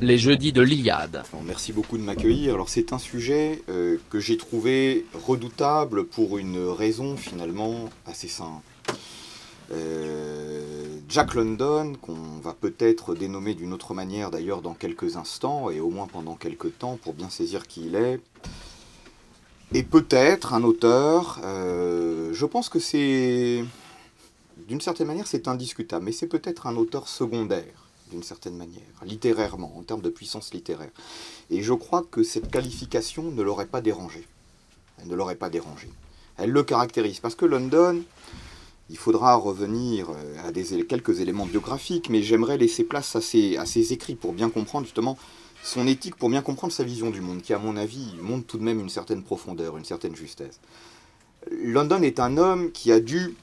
Les jeudis de l'Iliade. Merci beaucoup de m'accueillir. Alors c'est un sujet euh, que j'ai trouvé redoutable pour une raison finalement assez simple. Euh, Jack London, qu'on va peut-être dénommer d'une autre manière d'ailleurs dans quelques instants, et au moins pendant quelques temps pour bien saisir qui il est, est peut-être un auteur, euh, je pense que c'est, d'une certaine manière c'est indiscutable, mais c'est peut-être un auteur secondaire d'une certaine manière, littérairement, en termes de puissance littéraire. Et je crois que cette qualification ne l'aurait pas dérangé. Elle ne l'aurait pas dérangé. Elle le caractérise, parce que London, il faudra revenir euh, à des, quelques éléments biographiques, mais j'aimerais laisser place à ses, à ses écrits pour bien comprendre justement son éthique, pour bien comprendre sa vision du monde, qui à mon avis montre tout de même une certaine profondeur, une certaine justesse. London est un homme qui a dû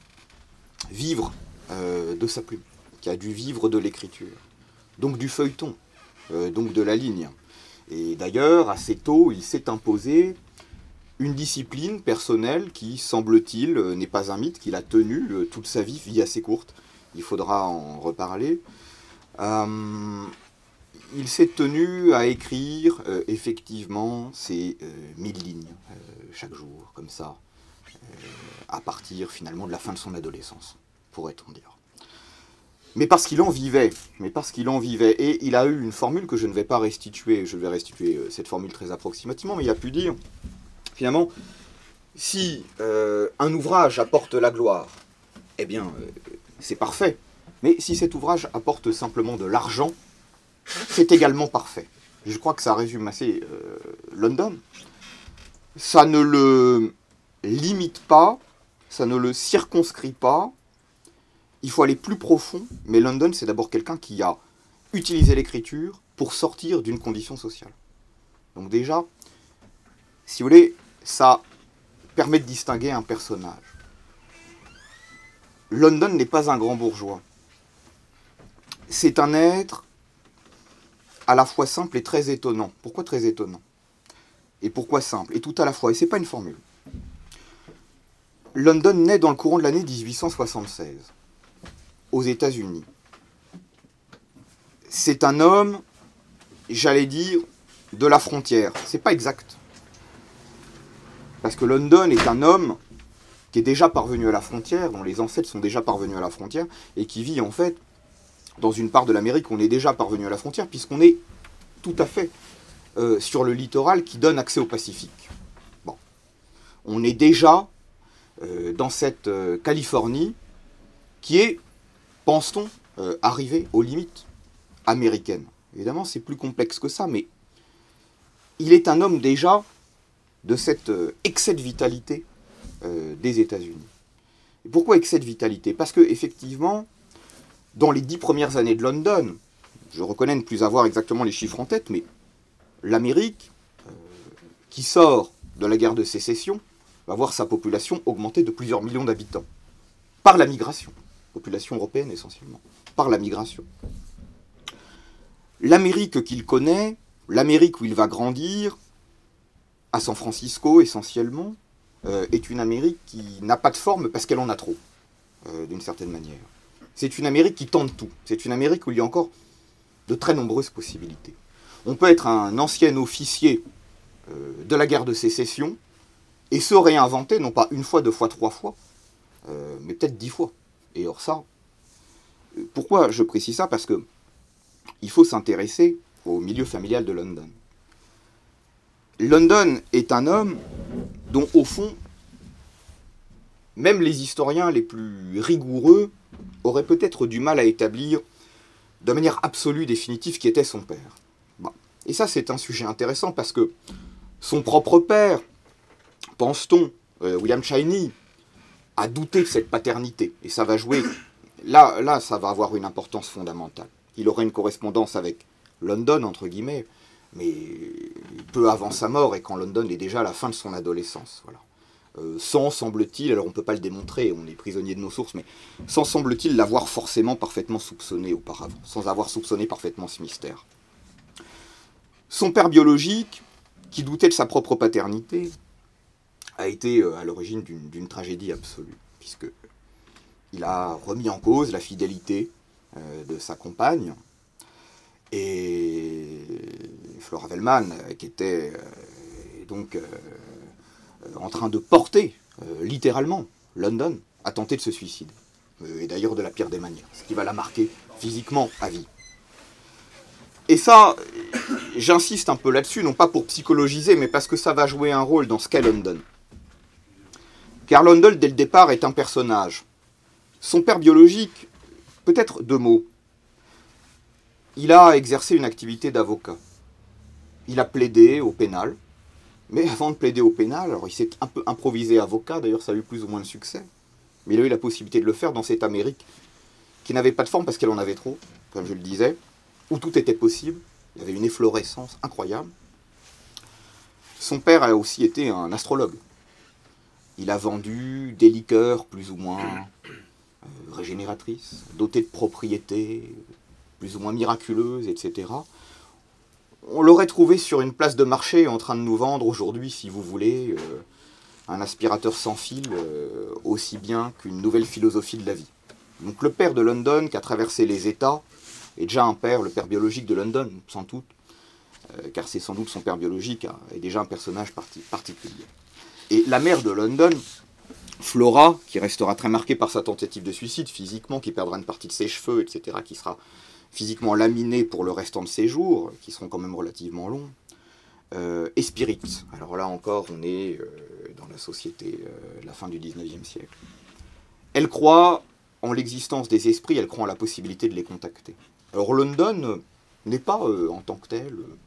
vivre euh, de sa plume, qui a dû vivre de l'écriture donc du feuilleton, euh, donc de la ligne. Et d'ailleurs, assez tôt, il s'est imposé une discipline personnelle qui, semble-t-il, euh, n'est pas un mythe, qu'il a tenu euh, toute sa vie, vie assez courte. Il faudra en reparler. il s'est tenu à écrire effectivement ces mille lignes chaque jour, comme ça, à partir finalement de la fin de son adolescence, pourrait-on dire mais parce qu'il en vivait, mais parce qu'il en vivait. Et il a eu une formule que je ne vais pas restituer, je vais restituer euh, cette formule très approximativement, mais il a pu dire, finalement, si euh, un ouvrage apporte la gloire, eh bien, euh, c'est parfait. Mais si cet ouvrage apporte simplement de l'argent, c'est également parfait. Je crois que ça résume assez London. Ça ne le limite pas, ça ne le circonscrit pas, il faut aller plus profond, mais London, c'est d'abord quelqu'un qui a utilisé l'écriture pour sortir d'une condition sociale. Donc déjà, si vous voulez, ça permet de distinguer un personnage. London n'est pas un grand bourgeois. C'est un être à la fois simple et très étonnant. Pourquoi très étonnant? Et pourquoi simple? Et tout à la fois. Et c'est pas une formule. London naît dans le courant de l'année 1876 aux États-Unis. C'est un homme, j'allais dire, de la frontière. C'est pas exact. Parce que London est un homme qui est déjà parvenu à la frontière, dont les ancêtres sont déjà parvenus à la frontière, et qui vit en fait dans une part de l'Amérique où on est déjà parvenu à la frontière, puisqu'on est tout à fait euh, sur le littoral qui donne accès au Pacifique. Bon. On est déjà euh, dans cette euh, Californie qui est pense-t-on euh, arriver aux limites américaines? Évidemment, c'est plus complexe que ça, mais il est un homme déjà de cet euh, excès de vitalité euh, des États-Unis. pourquoi excès de vitalité? Parce que effectivement, dans les dix premières années de London, je reconnais ne plus avoir exactement les chiffres en tête, mais l'Amérique, qui sort de la guerre de sécession, va voir sa population augmenter de plusieurs millions d'habitants par la migration population européenne essentiellement, par la migration. L'Amérique qu'il connaît, l'Amérique où il va grandir, à San Francisco essentiellement, euh, est une Amérique qui n'a pas de forme parce qu'elle en a trop, euh, d'une certaine manière. C'est une Amérique qui tente tout. C'est une Amérique où il y a encore de très nombreuses possibilités. On peut être un ancien officier euh, de la guerre de sécession et se réinventer, non pas une fois, deux fois, trois fois, mais peut-être dix fois. Et or ça, pourquoi je précise ça? Parce que il faut s'intéresser au milieu familial de London. London est un homme dont, au fond, même les historiens les plus rigoureux auraient peut-être du mal à établir de manière absolue, définitive, qui était son père. Et ça, c'est un sujet intéressant parce que son propre père, pense-t-on, euh, William Cheney, douter de cette paternité. Et ça va jouer. Là, là, ça va avoir une importance fondamentale. Il aurait une correspondance avec London, entre guillemets, mais peu avant sa mort et quand London est déjà à la fin de son adolescence. Voilà. Euh, sans, semble-t-il, alors on ne peut pas le démontrer, on est prisonnier de nos sources, mais sans, semble-t-il, l'avoir forcément parfaitement soupçonné auparavant, sans avoir soupçonné parfaitement ce mystère. Son père biologique, qui doutait de sa propre paternité, a été euh, à l'origine d'une tragédie absolue, puisque il a remis en cause la fidélité euh, de sa compagne, Et Flora Vellman, qui était donc en train de porter littéralement London, a tenté de se suicider. Et d'ailleurs de la pire des manières, ce qui va la marquer physiquement à vie. Et ça, j'insiste un peu là-dessus, non pas pour psychologiser, mais parce que ça va jouer un rôle dans ce qu'est London. Car London, dès le départ, est un personnage. Son père biologique, peut-être deux mots. Il a exercé une activité d'avocat. Il a plaidé au pénal. Mais avant de plaider au pénal, alors il s'est un peu improvisé avocat, d'ailleurs ça a eu plus ou moins de succès. Mais il a eu la possibilité de le faire dans cette Amérique qui n'avait pas de forme parce qu'elle en avait trop, comme je le disais, où tout était possible. Il y avait une efflorescence incroyable. Son père a aussi été un astrologue. Il a vendu des liqueurs plus ou moins euh, régénératrices, dotées de propriétés plus ou moins miraculeuses, etc. On l'aurait trouvé sur une place de marché en train de nous vendre aujourd'hui, si vous voulez, euh, un aspirateur sans fil euh, aussi bien qu'une nouvelle philosophie de la vie. Donc le père de London, qui a traversé les États, est déjà un père, le père biologique de London, sans doute, car c'est sans doute son père biologique, hein, est déjà un personnage particulier. Et la mère de London, Flora, qui restera très marquée par sa tentative de suicide physiquement, qui perdra une partie de ses cheveux, etc., qui sera physiquement laminée pour le restant de ses jours, qui seront quand même relativement longs, euh, et Spirit. Alors là encore, on est euh, dans la société, la fin du 19e siècle. Elle croit en l'existence des esprits, elle croit en la possibilité de les contacter. Alors London n'est pas, euh, en tant que tel, euh,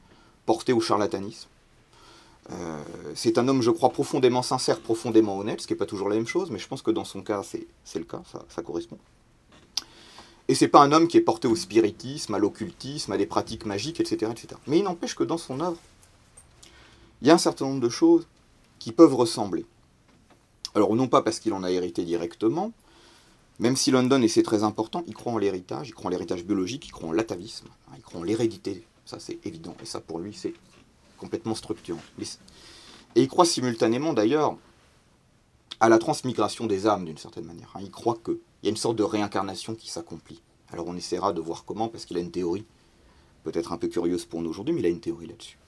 porté au charlatanisme. Euh, c'est un homme, je crois, profondément sincère, profondément honnête, ce qui n'est pas toujours la même chose, mais je pense que dans son cas, c'est le cas, ça, correspond. Et c'est pas un homme qui est porté au spiritisme, à l'occultisme, à des pratiques magiques, etc. etc. Mais il n'empêche que dans son œuvre, il y a un certain nombre de choses qui peuvent ressembler. Alors non pas parce qu'il en a hérité directement, même si London, et c'est très important, il croit en l'héritage, il croit en l'héritage biologique, il croit en l'atavisme, hein, il croit en l'hérédité, ça c'est évident, et ça pour lui c'est complètement structurant. Et il croit simultanément d'ailleurs à la transmigration des âmes d'une certaine manière. Hein. Il croit qu'il y a une sorte de réincarnation qui s'accomplit. Alors on essaiera de voir comment, parce qu'il a une théorie, peut-être un peu curieuse pour nous aujourd'hui, mais il a une théorie là-dessus.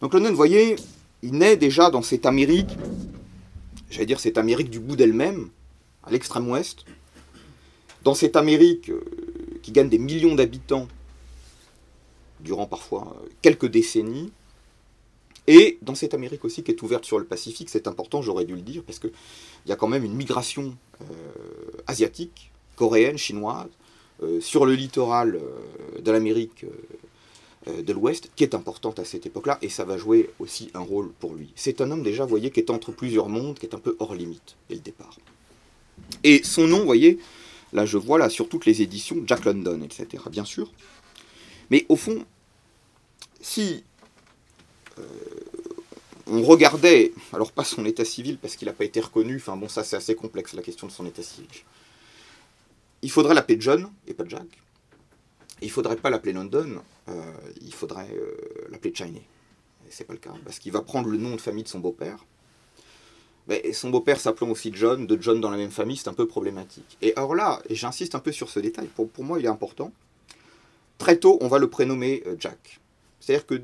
Donc London, vous voyez, il naît déjà dans cette Amérique, j'allais dire cette Amérique du bout d'elle-même, à l'extrême ouest, dans cette Amérique euh, qui gagne des millions d'habitants durant parfois euh, quelques décennies, et dans cette Amérique aussi qui est ouverte sur le Pacifique, c'est important, j'aurais dû le dire, parce qu'il y a quand même une migration euh, asiatique, coréenne, chinoise, sur le littoral de l'Amérique de l'Ouest, qui est importante à cette époque-là, et ça va jouer aussi un rôle pour lui. C'est un homme déjà, vous voyez, qui est entre plusieurs mondes, qui est un peu hors limite dès le départ. Et son nom, vous voyez, Là, je vois là sur toutes les éditions Jack London, etc. Bien sûr. Mais au fond, si euh, on regardait, alors pas son état civil parce qu'il n'a pas été reconnu, enfin bon, ça c'est assez complexe la question de son état civil. Il faudrait l'appeler John et pas Jack. il faudrait pas l'appeler London, euh, il faudrait euh, l'appeler Chiney. Et c'est pas le cas, parce qu'il va prendre le nom de famille de son beau-père, son beau-père s'appelant aussi John, de John dans la même famille, c'est un peu problématique. Et alors là, et j'insiste un peu sur ce détail, pour, moi il est important, très tôt on va le prénommer euh, Jack. C'est-à-dire que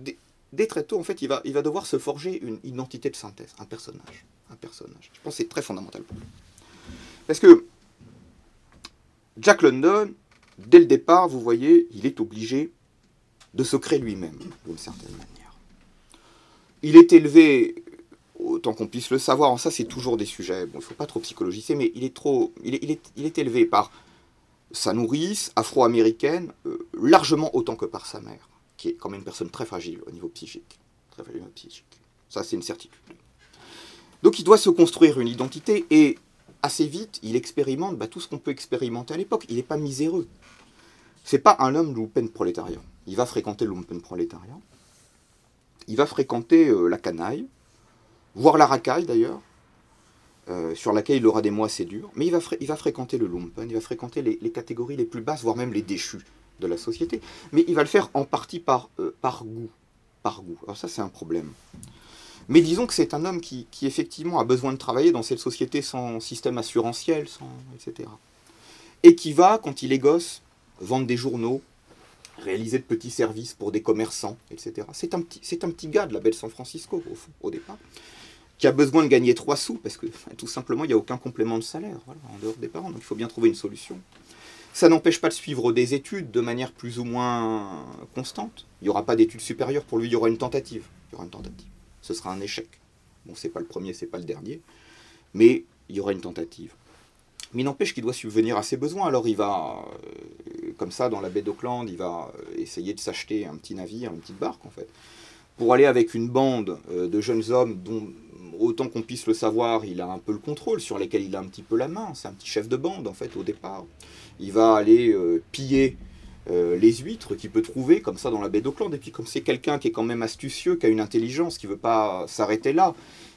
très tôt, en fait, il va, devoir se forger une identité de synthèse, un personnage. Je pense que c'est très fondamental pour lui. Parce que Jack London, dès le départ, vous voyez, il est obligé de se créer lui-même, d'une certaine manière. Il est élevé autant qu'on puisse le savoir, ça c'est toujours des sujets, bon, il ne faut pas trop psychologiser, mais il est, trop, il est, il est, élevé par sa nourrice afro-américaine, euh, largement autant que par sa mère, qui est quand même une personne très fragile au niveau psychique. Très fragile au niveau psychique. Ça c'est une certitude. Donc il doit se construire une identité, et assez vite, il expérimente bah, tout ce qu'on peut expérimenter à l'époque. Il n'est pas miséreux. C'est pas un homme lumpen prolétariat. Il va fréquenter le lumpen prolétariat. Il va fréquenter euh, la canaille voire la racaille d'ailleurs, euh, sur laquelle il aura des mois assez durs, mais il va, il va fréquenter le lumpen, il va fréquenter les, catégories les plus basses, voire même les déchus de la société, mais il va le faire en partie par, euh, par goût. Par goût. Alors ça c'est un problème. Mais disons que c'est un homme qui, effectivement a besoin de travailler dans cette société sans système assurantiel, sans, etc. Et qui va, quand il est gosse, vendre des journaux réaliser de petits services pour des commerçants, etc. C'est un, petit, c'est un petit gars de la belle San Francisco, au, au départ, qui a besoin de gagner trois sous, parce que tout simplement, il n'y a aucun complément de salaire en dehors des parents, donc il faut bien trouver une solution. Ça n'empêche pas de suivre des études de manière plus ou moins constante. Il n'y aura pas d'études supérieures pour lui, il y aura une tentative. Il y aura une tentative. Ce sera un échec. Bon, c'est pas le premier, c'est pas le dernier, mais il y aura une tentative. Mais il n'empêche qu'il doit subvenir à ses besoins. Alors il va, euh, comme ça, dans la baie d'Auckland, il va euh, essayer de s'acheter un petit navire, une petite barque en fait, pour aller avec une bande euh, de jeunes hommes dont, autant qu'on puisse le savoir, il a un peu le contrôle, sur lesquels il a un petit peu la main. C'est un petit chef de bande en fait au départ. Il va aller piller les huîtres qu'il peut trouver comme ça dans la baie d'Auckland. Et puis comme c'est quelqu'un qui est quand même astucieux, qui a une intelligence, qui ne veut pas s'arrêter là,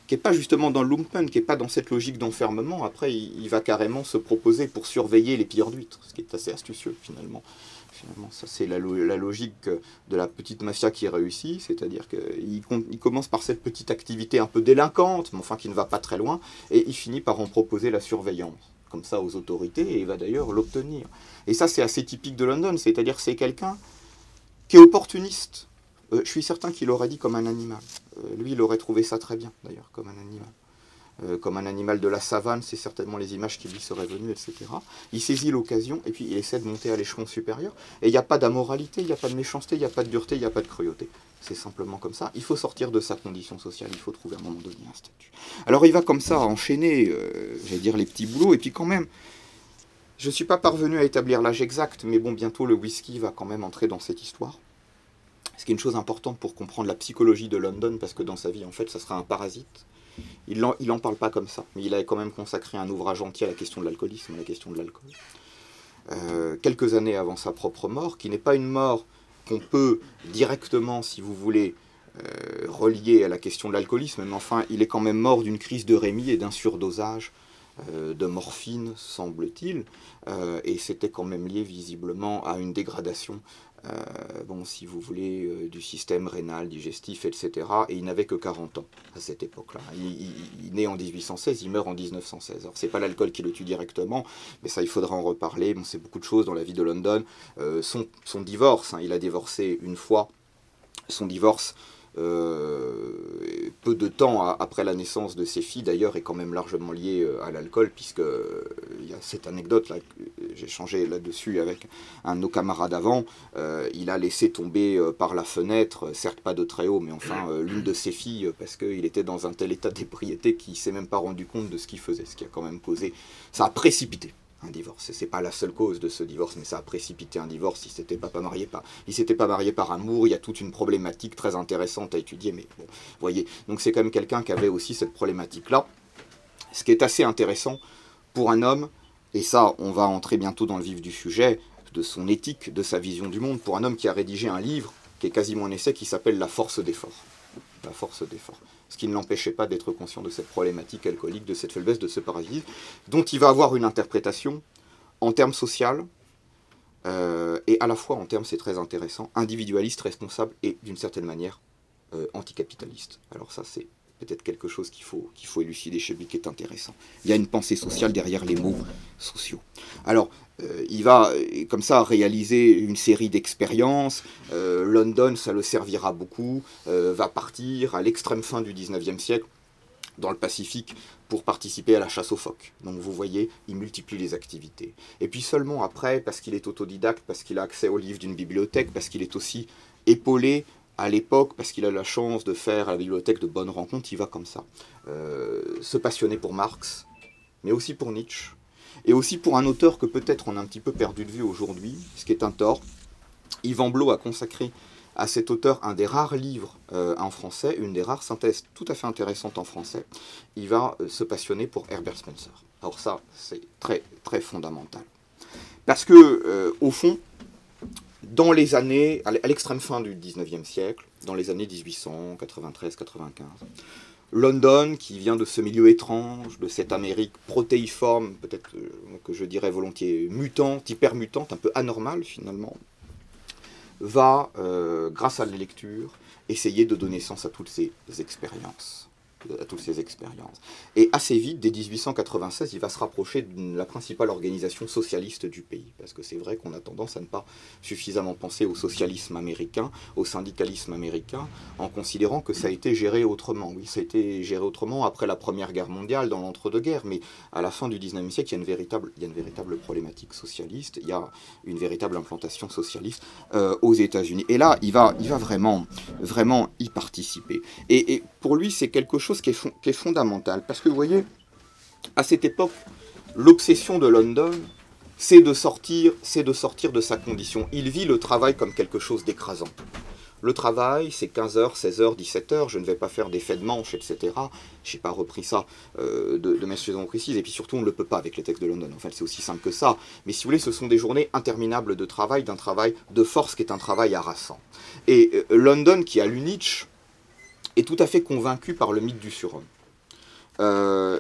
qui n'est pas justement dans le lumpen, qui n'est pas dans cette logique d'enfermement. Après, il, va carrément se proposer pour surveiller les pilleurs d'huîtres, ce qui est assez astucieux finalement. Finalement, ça c'est la, logique de la petite mafia qui réussit, c'est-à-dire qu'il il commence par cette petite activité un peu délinquante, mais enfin qui ne va pas très loin, et il finit par en proposer la surveillance, comme ça aux autorités, et il va d'ailleurs l'obtenir. Et ça c'est assez typique de London, c'est-à-dire c'est quelqu'un qui est opportuniste, euh, je suis certain qu'il aurait dit comme un animal. Euh, lui, il aurait trouvé ça très bien, d'ailleurs, comme un animal. Euh, comme un animal de la savane, c'est certainement les images qui lui seraient venues, etc. Il saisit l'occasion et puis il essaie de monter à l'échelon supérieur. Et il n'y a pas d'amoralité, il n'y a pas de méchanceté, il n'y a pas de dureté, il n'y a pas de cruauté. C'est simplement comme ça. Il faut sortir de sa condition sociale, il faut trouver à un moment donné un statut. Alors il va comme ça enchaîner, j'allais dire, les petits boulots, et puis quand même, je ne suis pas parvenu à établir l'âge exact, mais bon, bientôt le whisky va quand même entrer dans cette histoire. Ce qui est une chose importante pour comprendre la psychologie de London, parce que dans sa vie, en fait, ça sera un parasite. Il n'en parle pas comme ça, mais il a quand même consacré un ouvrage entier à la question de l'alcoolisme, à la question de l'alcool. Euh, quelques années avant sa propre mort, qui n'est pas une mort qu'on peut directement, si vous voulez, euh, relier à la question de l'alcoolisme, mais enfin, il est quand même mort d'une crise de rémi et d'un surdosage euh, de morphine, semble-t-il, et c'était quand même lié visiblement à une dégradation euh, bon, si vous voulez, euh, du système rénal, digestif, etc. Et il n'avait que 40 ans à cette époque-là. Il, né en 1816, il meurt en 1916. Alors, c'est pas l'alcool qui le tue directement, mais ça, il faudra en reparler. Bon, c'est beaucoup de choses dans la vie de London. Euh, son, divorce, hein, il a divorcé une fois. Son divorce euh, peu de temps après la naissance de ses filles, d'ailleurs, est quand même largement lié euh, à l'alcool, puisque euh, il y a cette anecdote là, j'ai changé là-dessus avec un de nos camarades avant. il a laissé tomber par la fenêtre, certes pas de très haut, mais enfin l'une de ses filles, parce qu'il était dans un tel état d'ébriété qu'il s'est même pas rendu compte de ce qu'il faisait, ce qui a quand même causé, ça a précipité un divorce. C'est pas la seule cause de ce divorce, mais ça a précipité un divorce. Il s'était pas, marié par, il s'était pas marié par amour. Il y a toute une problématique très intéressante à étudier, mais bon, voyez. Donc c'est quand même quelqu'un qui avait aussi cette problématique-là. Ce qui est assez intéressant pour un homme, et ça, on va entrer bientôt dans le vif du sujet, de son éthique, de sa vision du monde, pour un homme qui a rédigé un livre qui est quasiment un essai qui s'appelle La force d'effort. La force d'effort ce qui ne l'empêchait pas d'être conscient de cette problématique alcoolique, de cette faiblesse, de ce parasitisme, dont il va avoir une interprétation en termes social, euh, et à la fois en termes, c'est très intéressant, individualiste, responsable et d'une certaine manière euh, anticapitaliste. Alors ça, c'est peut-être quelque chose qu'il faut, faut élucider chez lui qui est intéressant. Il y a une pensée sociale derrière les mots sociaux. Alors, euh, il va euh, comme ça réaliser une série d'expériences. Euh, London, ça le servira beaucoup. va partir à l'extrême fin du 19e siècle dans le Pacifique pour participer à la chasse aux phoques. Donc vous voyez, il multiplie les activités. Et puis seulement après, parce qu'il est autodidacte, parce qu'il a accès aux livres d'une bibliothèque, parce qu'il est aussi épaulé à l'époque, parce qu'il a la chance de faire à la bibliothèque de bonnes rencontres, il va comme ça. se passionner pour Marx, mais aussi pour Nietzsche, et aussi pour un auteur que peut-être on a un petit peu perdu de vue aujourd'hui, ce qui est un tort. Yvan Blot a consacré à cet auteur un des rares livres euh, en français, une des rares synthèses tout à fait intéressantes en français. Il va euh, se passionner pour Herbert Spencer. Alors ça, c'est très très fondamental. Parce que, euh, au fond, dans les années, à l'extrême fin du 19e siècle, dans les années 1893-95, London, qui vient de ce milieu étrange, de cette Amérique protéiforme, peut-être que je dirais volontiers mutante, hypermutante, un peu anormale finalement, va, euh, grâce à la lecture, essayer de donner sens à toutes ces expériences. À toutes ces expériences. Et assez vite, dès 1896, il va se rapprocher de la principale organisation socialiste du pays. Parce que c'est vrai qu'on a tendance à ne pas suffisamment penser au socialisme américain, au syndicalisme américain, en considérant que ça a été géré autrement. Oui, ça a été géré autrement après la Première Guerre mondiale, dans l'entre-deux-guerres, mais à la fin du 19e siècle, il y, a une véritable, il y a une véritable problématique socialiste, il y a une véritable implantation socialiste euh, aux États-Unis. Et là, il va, il va vraiment, vraiment y participer. Et, et pour lui, c'est quelque chose qui est, qui est fondamental. Parce que vous voyez, à cette époque, l'obsession de London, c'est de sortir, c'est de sortir de sa condition. Il vit le travail comme quelque chose d'écrasant. Le travail, c'est 15h, 16h, 17h, je ne vais pas faire des faits de manche, etc. Je n'ai pas repris ça euh, de, de mes précises, et puis surtout, on ne le peut pas avec les textes de London. En fait, c'est aussi simple que ça. Mais si vous voulez, ce sont des journées interminables de travail, d'un travail de force qui est un travail harassant. Et euh, London, qui a l'Unitch, tout à fait convaincu par le mythe du surhomme. Euh,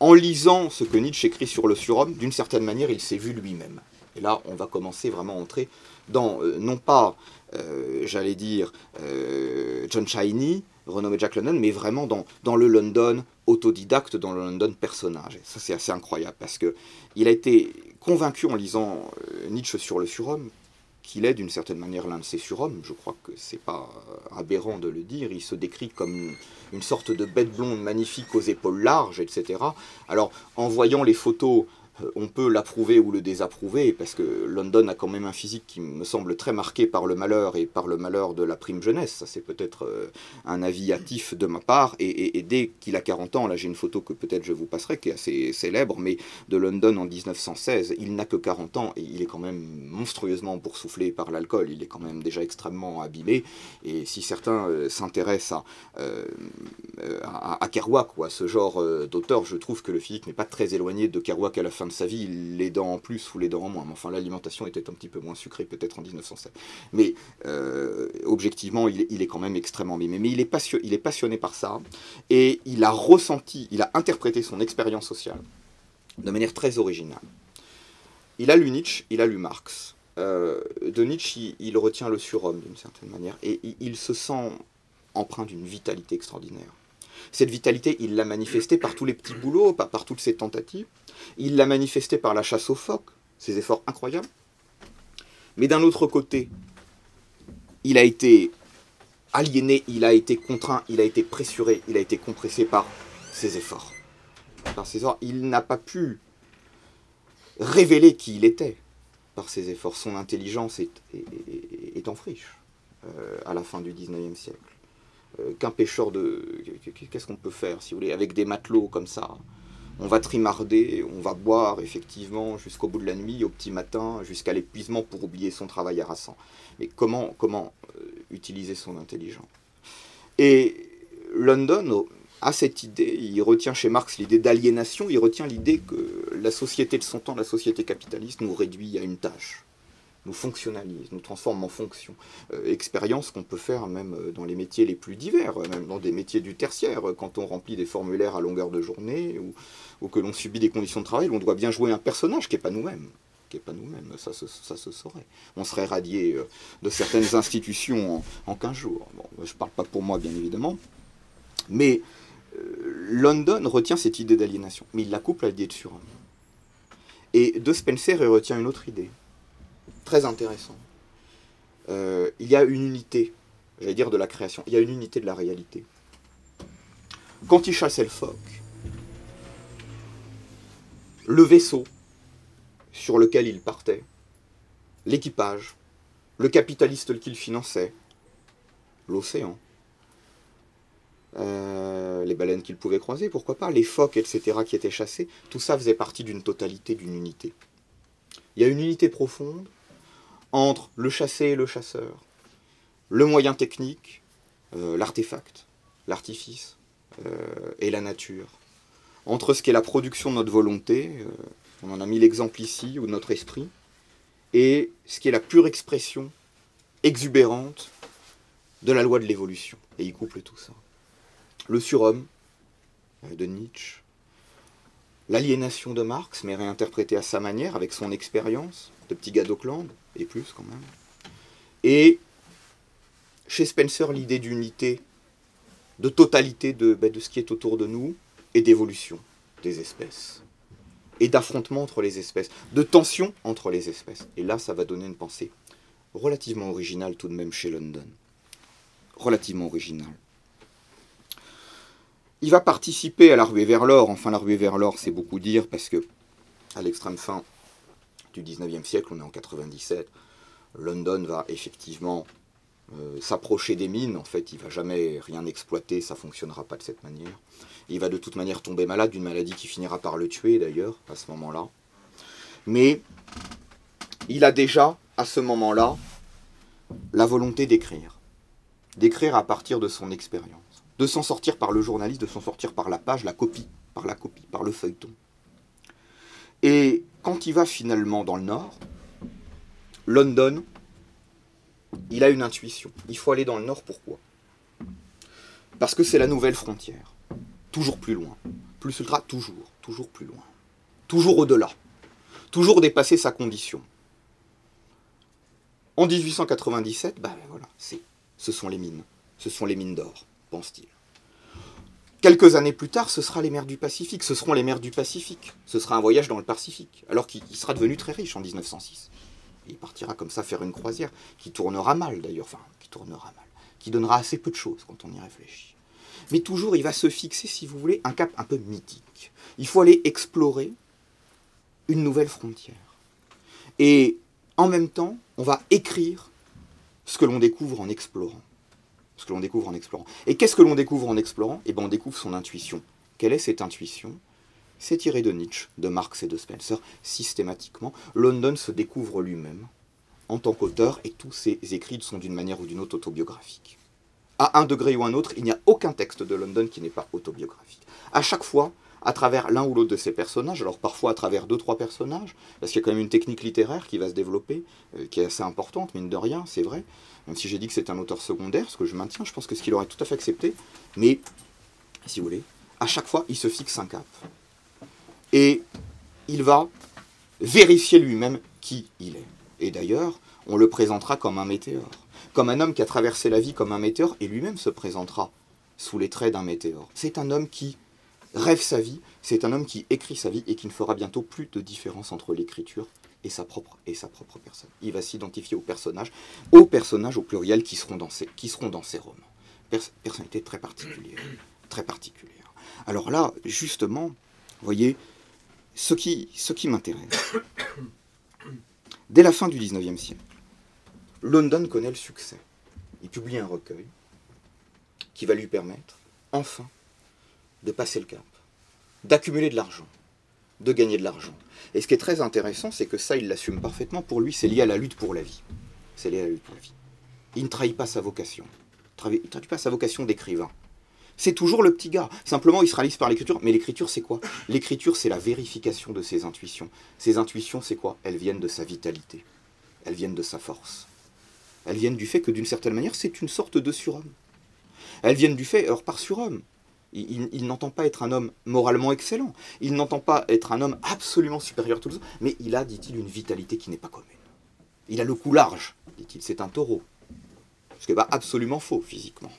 en lisant ce que Nietzsche écrit sur le surhomme, d'une certaine manière, il s'est vu lui-même. Et là, on va commencer vraiment à entrer dans, euh, non pas, euh, j'allais dire, John Chiney, renommé Jack London, mais vraiment dans, dans le London autodidacte, dans le London personnage. Et ça, c'est assez incroyable, parce que il a été convaincu en lisant Nietzsche sur le surhomme qu'il est d'une certaine manière l'un de ces surhommes. Je crois que c'est pas aberrant de le dire. Il se décrit comme une sorte de bête blonde magnifique aux épaules larges, etc. Alors, en voyant les photos euh, on peut l'approuver ou le désapprouver, parce que London a quand même un physique qui me semble très marqué par le malheur et par le malheur de la prime jeunesse. Ça, c'est peut-être euh, un avis hâtif de ma part. Et, dès qu'il a 40 ans, là j'ai une photo que peut-être je vous passerai, qui est assez célèbre, mais de London en 1916, il n'a que 40 ans et il est quand même monstrueusement boursouflé par l'alcool. Il est quand même déjà extrêmement abîmé. Et si certains euh, s'intéressent à, à, Kerouac ou à ce genre d'auteur, je trouve que le physique n'est pas très éloigné de Kerouac à la fin sa vie, les dents en plus ou les dents en moins. Mais enfin, l'alimentation était un petit peu moins sucrée peut-être en 1907. Mais euh, objectivement, il, est quand même extrêmement mimé. Mais il est, passionné, il est passionné par ça et il a ressenti, il a interprété son expérience sociale de manière très originale. Il a lu Nietzsche, il a lu Marx. Euh, de Nietzsche, il, retient le surhomme d'une certaine manière et il, se sent empreint d'une vitalité extraordinaire. Cette vitalité, il l'a manifestée par tous les petits boulots, par, toutes ses tentatives. Il l'a manifesté par la chasse aux phoques, ses efforts incroyables. Mais d'un autre côté, il a été aliéné, il a été contraint, il a été pressuré, il a été compressé par ses efforts. Par ses efforts. Il n'a pas pu révéler qui il était par ses efforts. Son intelligence est, en friche euh, à la fin du 19e siècle. Euh, qu'un pêcheur de... Qu'est-ce qu'on peut faire, si vous voulez, avec des matelots comme ça? On va trimarder, on va boire effectivement jusqu'au bout de la nuit, au petit matin, jusqu'à l'épuisement pour oublier son travail harassant. Mais comment, comment euh, utiliser son intelligence? Et London a cette idée, il retient chez Marx l'idée d'aliénation, il retient l'idée que la société de son temps, la société capitaliste, nous réduit à une tâche nous fonctionnalise, nous transforme en fonction. Euh, expérience qu'on peut faire même euh, dans les métiers les plus divers, euh, même dans des métiers du tertiaire, quand on remplit des formulaires à longueur de journée ou, que l'on subit des conditions de travail, on doit bien jouer un personnage qui n'est pas nous-mêmes qui n'est pas nous-mêmes, ça, ça, se saurait. On serait radié de certaines institutions en, 15 jours. Bon, je ne parle pas pour moi, bien évidemment, mais London retient cette idée d'aliénation, mais il la couple à l'idée de surhomme. Et de Spencer, il retient une autre idée, très intéressant. Euh, il y a une unité, j'allais dire de la création, il y a une unité de la réalité. Quand il chassait le phoque, le vaisseau sur lequel il partait, l'équipage, le capitaliste qu'il finançait, l'océan, euh, les baleines qu'il pouvait croiser, pourquoi pas, les phoques, etc., qui étaient chassés, tout ça faisait partie d'une totalité, d'une unité. Il y a une unité profonde entre le chassé et le chasseur, le moyen technique, euh, l'artefact, l'artifice euh, et la nature, entre ce qui est la production de notre volonté, euh, on en a mis l'exemple ici, ou de notre esprit, et ce qui est la pure expression exubérante de la loi de l'évolution. Et il couple tout ça. Le surhomme de Nietzsche, l'aliénation de Marx, mais réinterprétée à sa manière, avec son expérience de petit gars d'Auckland, et plus quand même. Et chez Spencer, l'idée d'unité de totalité de, ben, de ce qui est autour de nous et d'évolution des espèces. Et d'affrontement entre les espèces, de tension entre les espèces. Et là, ça va donner une pensée relativement originale tout de même chez London. Relativement originale. Il va participer à la ruée vers l'or. Enfin, la ruée vers l'or, c'est beaucoup dire parce que, à l'extrême fin du 19e siècle, on est en 97, London va effectivement euh, s'approcher des mines. En fait, il va jamais rien exploiter, ça fonctionnera pas de cette manière. Il va de toute manière tomber malade d'une maladie qui finira par le tuer d'ailleurs à ce moment-là. Mais il a déjà à ce moment-là la volonté d'écrire, d'écrire à partir de son expérience de s'en sortir par le journaliste, de s'en sortir par la page, la copie, par la copie, par le feuilleton. Et quand il va finalement dans le nord, London, il a une intuition. Il faut aller dans le nord, pourquoi? Parce que c'est la nouvelle frontière. Toujours plus loin. Plus ultra, toujours, toujours plus loin. Toujours au-delà. Toujours dépasser sa condition. En 1897, ben voilà, c'est, ce sont les mines. Ce sont les mines d'or pense-t-il. Quelques années plus tard, ce sera les mers du Pacifique, ce seront les mers du Pacifique, ce sera un voyage dans le Pacifique, alors qu'il sera devenu très riche en 1906. il partira comme ça faire une croisière, qui tournera mal d'ailleurs, enfin, qui tournera mal, qui donnera assez peu de choses quand on y réfléchit. Mais toujours, il va se fixer, si vous voulez, un cap un peu mythique. Il faut aller explorer une nouvelle frontière. Et en même temps, on va écrire ce que l'on découvre en explorant ce que l'on découvre en explorant. Et qu'est-ce que l'on découvre en explorant? Eh bien, on découvre son intuition. Quelle est cette intuition? C'est tiré de Nietzsche, de Marx et de Spencer, systématiquement. London se découvre lui-même en tant qu'auteur, et tous ses écrits sont d'une manière ou d'une autre autobiographiques. À un degré ou un autre, il n'y a aucun texte de London qui n'est pas autobiographique. À chaque fois, à travers l'un ou l'autre de ces personnages, alors parfois à travers deux, trois personnages, parce qu'il y a quand même une technique littéraire qui va se développer, euh, qui est assez importante, mine de rien, c'est vrai, même si j'ai dit que c'est un auteur secondaire, ce que je maintiens, je pense que ce qu'il aurait tout à fait accepté, mais, si vous voulez, à chaque fois, il se fixe un cap. Et il va vérifier lui-même qui il est. Et d'ailleurs, on le présentera comme un météore, comme un homme qui a traversé la vie comme un météore, et lui-même se présentera sous les traits d'un météore. C'est un homme qui rêve sa vie, c'est un homme qui écrit sa vie et qui ne fera bientôt plus de différence entre l'écriture et sa propre, et sa propre personne. Il va s'identifier aux personnages, aux personnages au pluriel qui seront dans ses, qui seront dans romans. personnalité très particulière, très particulière. Alors là, justement, vous voyez, ce qui, ce qui m'intéresse, dès la fin du 19e siècle, London connaît le succès. Il publie un recueil qui va lui permettre, enfin, de passer le cap, d'accumuler de l'argent, de gagner de l'argent. Et ce qui est très intéressant, c'est que ça, il l'assume parfaitement. Pour lui, c'est lié à la lutte pour la vie. C'est lié à la lutte pour la vie. Il ne trahit pas sa vocation. Il ne trahit pas sa vocation d'écrivain. C'est toujours le petit gars. Simplement, il se réalise par l'écriture. Mais l'écriture, c'est quoi? L'écriture, c'est la vérification de ses intuitions. Ses intuitions, c'est quoi? Elles viennent de sa vitalité. Elles viennent de sa force. Elles viennent du fait que, d'une certaine manière, c'est une sorte de surhomme. Elles viennent du fait, alors par surhomme, il, n'entend pas être un homme moralement excellent. Il n'entend pas être un homme absolument supérieur à tous les autres. Mais il a, dit-il, une vitalité qui n'est pas commune. Il a le cou large, dit-il. C'est un taureau. Ce qui n'est pas absolument faux physiquement.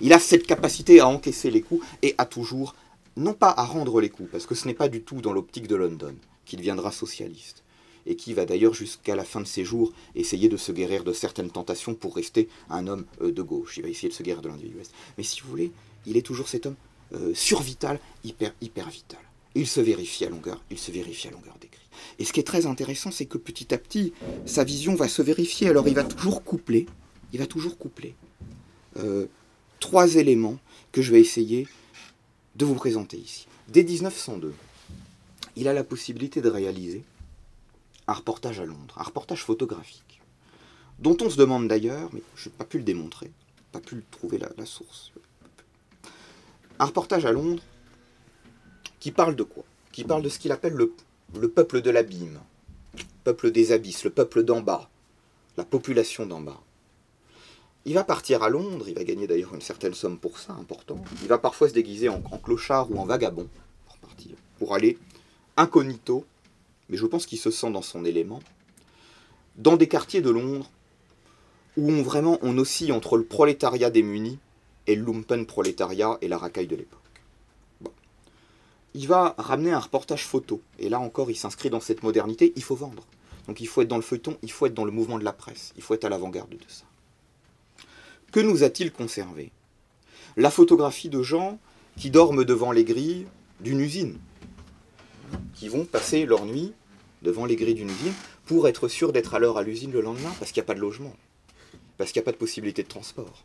Il a cette capacité à encaisser les coups et à toujours, non pas à rendre les coups, parce que ce n'est pas du tout dans l'optique de London qu'il deviendra socialiste et qui va d'ailleurs jusqu'à la fin de ses jours essayer de se guérir de certaines tentations pour rester un homme euh, de gauche. Il va essayer de se guérir de l'individualisme. Mais si vous voulez, il est toujours cet homme euh, survital, hyper, hyper vital. Il se vérifie à longueur, il se vérifie à longueur d'écrit. Et ce qui est très intéressant, c'est que petit à petit, sa vision va se vérifier. Alors il va toujours coupler, il va toujours coupler euh, trois éléments que je vais essayer de vous présenter ici. Dès 1902, il a la possibilité de réaliser un reportage à Londres, un reportage photographique, dont on se demande d'ailleurs, mais je n'ai pas pu le démontrer, pas pu trouver la source, un reportage à Londres qui parle de quoi? Qui parle de ce qu'il appelle le, peuple de l'abîme, le peuple des abysses, le peuple d'en bas, la population d'en bas. Il va partir à Londres, il va gagner d'ailleurs une certaine somme pour ça, important. Il va parfois se déguiser en, clochard ou en vagabond, pour, partir, pour aller incognito, mais je pense qu'il se sent dans son élément, dans des quartiers de Londres où vraiment on oscille entre le prolétariat démuni est le lumpenprolétariat et la racaille de l'époque. Il va ramener un reportage photo, et là encore il s'inscrit dans cette modernité, il faut vendre. Donc il faut être dans le feuilleton, il faut être dans le mouvement de la presse, il faut être à l'avant-garde de ça. Que nous a-t-il conservé? La photographie de gens qui dorment devant les grilles d'une usine, qui vont passer leur nuit devant les grilles d'une usine pour être sûrs d'être à l'heure à l'usine le lendemain, parce qu'il n'y a pas de logement, parce qu'il n'y a pas de possibilité de transport.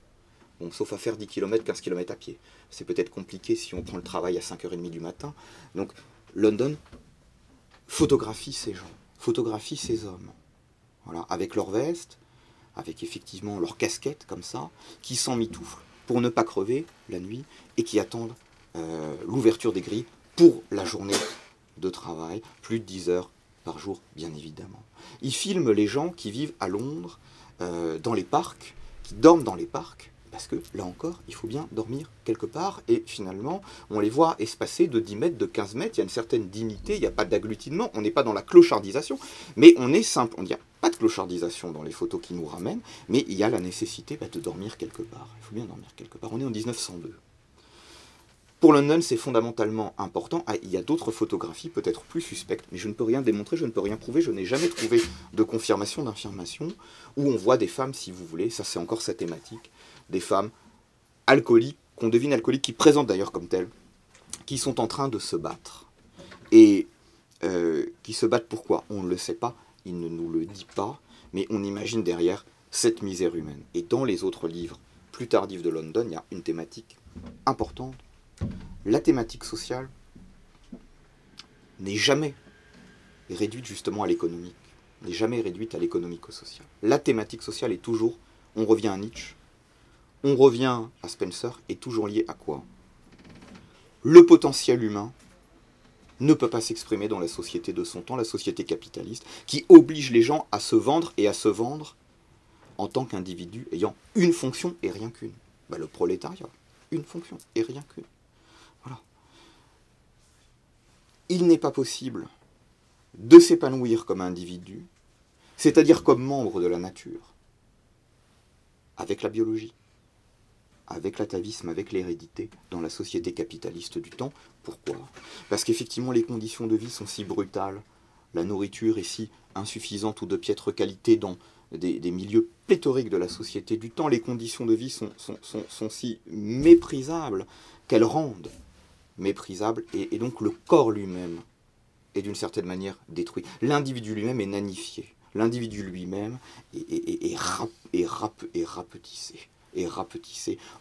Bon, sauf à faire 10 km, 15 km à pied. C'est peut-être compliqué si on prend le travail à 5h30 du matin. Donc, London photographie ces gens, photographie ces hommes. Voilà, avec leur veste, avec effectivement leur casquette comme ça, qui s'emmitouflent pour ne pas crever la nuit et qui attendent euh, l'ouverture des grilles pour la journée de travail, plus de 10 heures par jour, bien évidemment. Il filme les gens qui vivent à Londres, euh, dans les parcs, qui dorment dans les parcs, parce que là encore, il faut bien dormir quelque part, et finalement, on les voit espacer de 10 mètres, de 15 mètres, il y a une certaine dignité, il n'y a pas d'agglutinement, on n'est pas dans la clochardisation, mais on est simple, on dit, pas de clochardisation dans les photos qui nous ramènent, mais il y a la nécessité bah, de dormir quelque part, il faut bien dormir quelque part, on est en 1902. Pour London, c'est fondamentalement important. Ah, il y a d'autres photographies peut-être plus suspectes, mais je ne peux rien démontrer, je ne peux rien prouver, je n'ai jamais trouvé de confirmation d'information où on voit des femmes, si vous voulez, ça c'est encore sa thématique, des femmes alcooliques, qu'on devine alcooliques, qui présentent d'ailleurs comme telles, qui sont en train de se battre. Et euh, qui se battent pourquoi? On ne le sait pas, il ne nous le dit pas, mais on imagine derrière cette misère humaine. Et dans les autres livres plus tardifs de London, il y a une thématique importante la thématique sociale n'est jamais réduite justement à l'économique, n'est jamais réduite à l'économico-social. La thématique sociale est toujours, on revient à Nietzsche, on revient à Spencer, est toujours lié à quoi? Le potentiel humain ne peut pas s'exprimer dans la société de son temps, la société capitaliste, qui oblige les gens à se vendre et à se vendre en tant qu'individus ayant une fonction et rien qu'une. Bah, le prolétariat, une fonction et rien qu'une. il n'est pas possible de s'épanouir comme individu, c'est-à-dire comme membre de la nature, avec la biologie, avec l'atavisme, avec l'hérédité, dans la société capitaliste du temps. Pourquoi? Parce qu'effectivement, les conditions de vie sont si brutales, la nourriture est si insuffisante ou de piètre qualité dans des, milieux pléthoriques de la société du temps, les conditions de vie sont, si méprisables qu'elles rendent méprisable, et, donc le corps lui-même est d'une certaine manière détruit. L'individu lui-même est nanifié. L'individu lui-même est rapetissé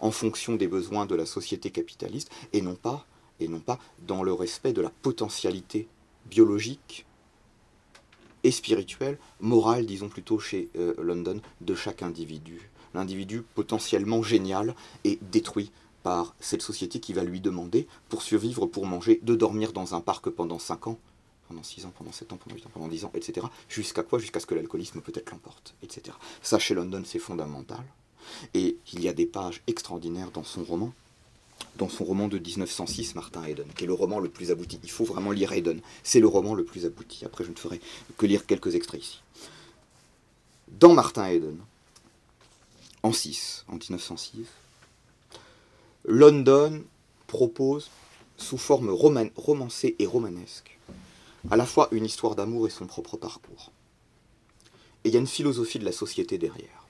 en fonction des besoins de la société capitaliste, et non pas, et non pas dans le respect de la potentialité biologique et spirituelle, morale, disons plutôt chez euh, London, de chaque individu. L'individu potentiellement génial est détruit par cette société qui va lui demander, pour survivre, pour manger, de dormir dans un parc pendant 5 ans, pendant 6 ans, pendant 7 ans, pendant 8 ans, pendant 10 ans, etc. Jusqu'à quoi? Jusqu'à ce que l'alcoolisme peut-être l'emporte, etc. Ça, chez London, c'est fondamental. Et il y a des pages extraordinaires dans son roman, dans son roman de 1906, Martin Hayden, qui est le roman le plus abouti. Il faut vraiment lire Hayden. C'est le roman le plus abouti. Après, je ne ferai que lire quelques extraits ici. Dans Martin Hayden, en 6, en 1906, London propose, sous forme romancée et romanesque, à la fois une histoire d'amour et son propre parcours. Et il y a une philosophie de la société derrière.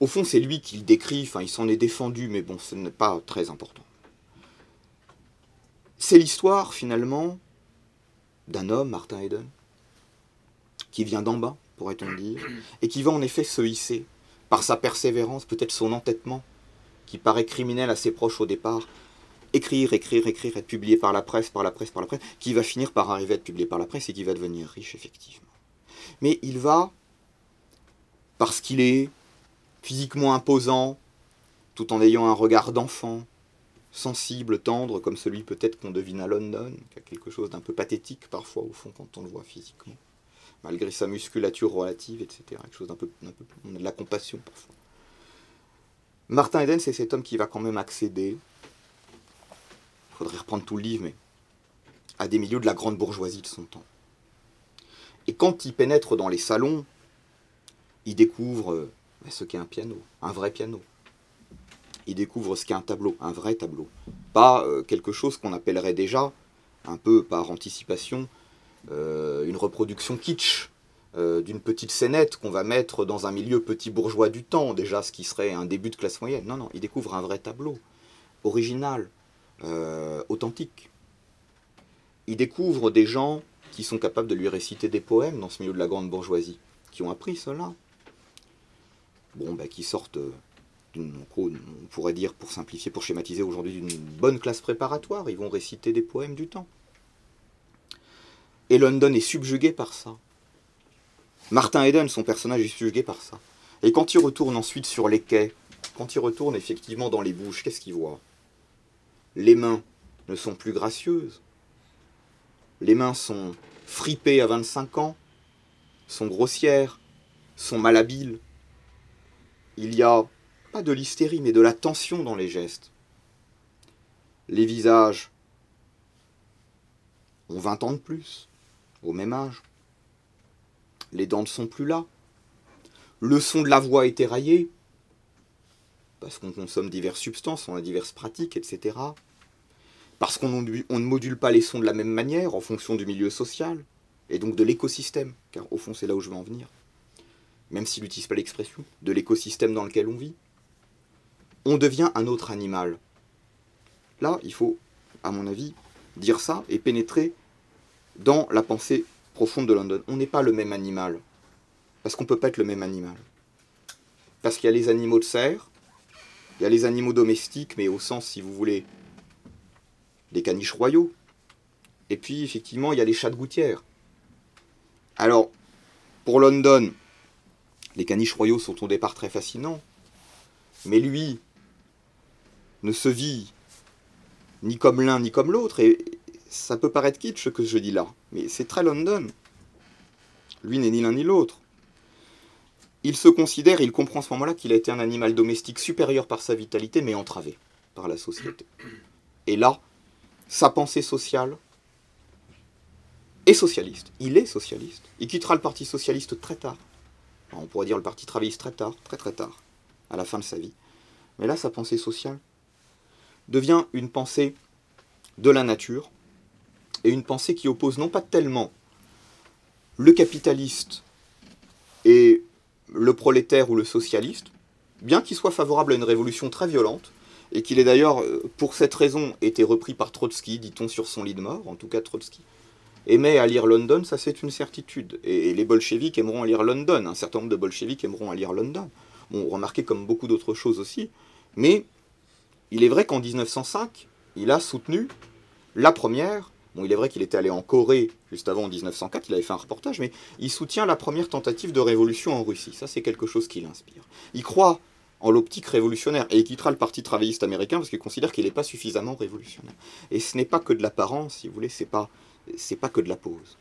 Au fond, c'est lui qui le décrit, enfin, il s'en est défendu, mais bon, ce n'est pas très important. C'est l'histoire, finalement, d'un homme, Martin Eden, qui vient d'en bas, pourrait-on dire, et qui va en effet se hisser, par sa persévérance, peut-être son entêtement, qui paraît criminel à ses proches au départ, écrire, écrire, écrire, être publié par la presse, par la presse, par la presse, qui va finir par arriver à être publié par la presse et qui va devenir riche, effectivement. Mais il va, parce qu'il est physiquement imposant, tout en ayant un regard d'enfant, sensible, tendre, comme celui peut-être qu'on devine à London, qui a quelque chose d'un peu pathétique parfois au fond quand on le voit physiquement, malgré sa musculature relative, etc. Quelque chose d'un peu, peu, on a de la compassion parfois. Martin Eden, c'est cet homme qui va quand même accéder, il faudrait reprendre tout le livre, mais à des milieux de la grande bourgeoisie de son temps. Et quand il pénètre dans les salons, il découvre euh, ce qu'est un piano, un vrai piano. il découvre ce qu'est un tableau, un vrai tableau. Pas euh, quelque chose qu'on appellerait déjà, un peu par anticipation, euh, une reproduction kitsch euh, d'une petite scénette qu'on va mettre dans un milieu petit bourgeois du temps, déjà ce qui serait un début de classe moyenne. Non, non, il découvre un vrai tableau, original, authentique. Il découvre des gens qui sont capables de lui réciter des poèmes dans ce milieu de la grande bourgeoisie, qui ont appris cela. Bon, ben, qui sortent on pourrait dire, pour simplifier, pour schématiser aujourd'hui, d'une bonne classe préparatoire. Ils vont réciter des poèmes du temps. Et London est subjugué par ça. Martin Eden, son personnage, est subjugué par ça. Et quand il retourne ensuite sur les quais, quand il retourne effectivement dans les bouches, qu'est-ce qu'il voit? Les mains ne sont plus gracieuses. Les mains sont fripées à 25 ans, sont grossières, sont malhabiles. Il y a de l'hystérie, mais de la tension dans les gestes. Les visages ont 20 ans de plus, au même âge. Les dents ne sont plus là. Le son de la voix est éraillé, parce qu'on consomme diverses substances, on a diverses pratiques, etc. Parce qu'on ne module pas les sons de la même manière en fonction du milieu social, et donc de l'écosystème, car au fond c'est là où je veux en venir, même s'il n'utilise pas l'expression, de l'écosystème dans lequel on vit on devient un autre animal. Là, il faut, à mon avis, dire ça et pénétrer dans la pensée profonde de London. On n'est pas le même animal. Parce qu'on ne peut pas être le même animal. Parce qu'il y a les animaux de serre, il y a les animaux domestiques, mais au sens, si vous voulez, des caniches royaux. Et puis, effectivement, il y a les chats de gouttière. Alors, pour London, les caniches royaux sont au départ très fascinants. Mais lui, ne se vit ni comme l'un ni comme l'autre, et ça peut paraître kitsch ce que je dis là, mais c'est très London. Lui n'est ni l'un ni l'autre. Il se considère, il comprend à ce moment-là qu'il a été un animal domestique supérieur par sa vitalité, mais entravé par la société. Et là, sa pensée sociale est socialiste. Il est socialiste. Il quittera le Parti socialiste très tard. On pourrait dire le Parti travailliste très tard, très très tard, à la fin de sa vie. Mais là, sa pensée sociale devient une pensée de la nature, et une pensée qui oppose non pas tellement le capitaliste et le prolétaire ou le socialiste, bien qu'il soit favorable à une révolution très violente, et qu'il ait d'ailleurs, euh, pour cette raison, été repris par Trotsky, dit-on sur son lit de mort, en tout cas Trotsky, aimait à lire London, ça c'est une certitude. Et les bolcheviks aimeront à lire London, un certain nombre de bolcheviks aimeront à lire London. Bon, remarquez comme beaucoup d'autres choses aussi, mais il est vrai qu'en 1905, il a soutenu la première. Bon, il est vrai qu'il était allé en Corée juste avant en 1904, il avait fait un reportage, mais il soutient la première tentative de révolution en Russie. Ça, c'est quelque chose qui l'inspire. Il croit en l'optique révolutionnaire et il quittera le Parti travailliste américain parce qu'il considère qu'il n'est pas suffisamment révolutionnaire. Et ce n'est pas que de l'apparence, si vous voulez, c'est pas, c'est pas que de la pose.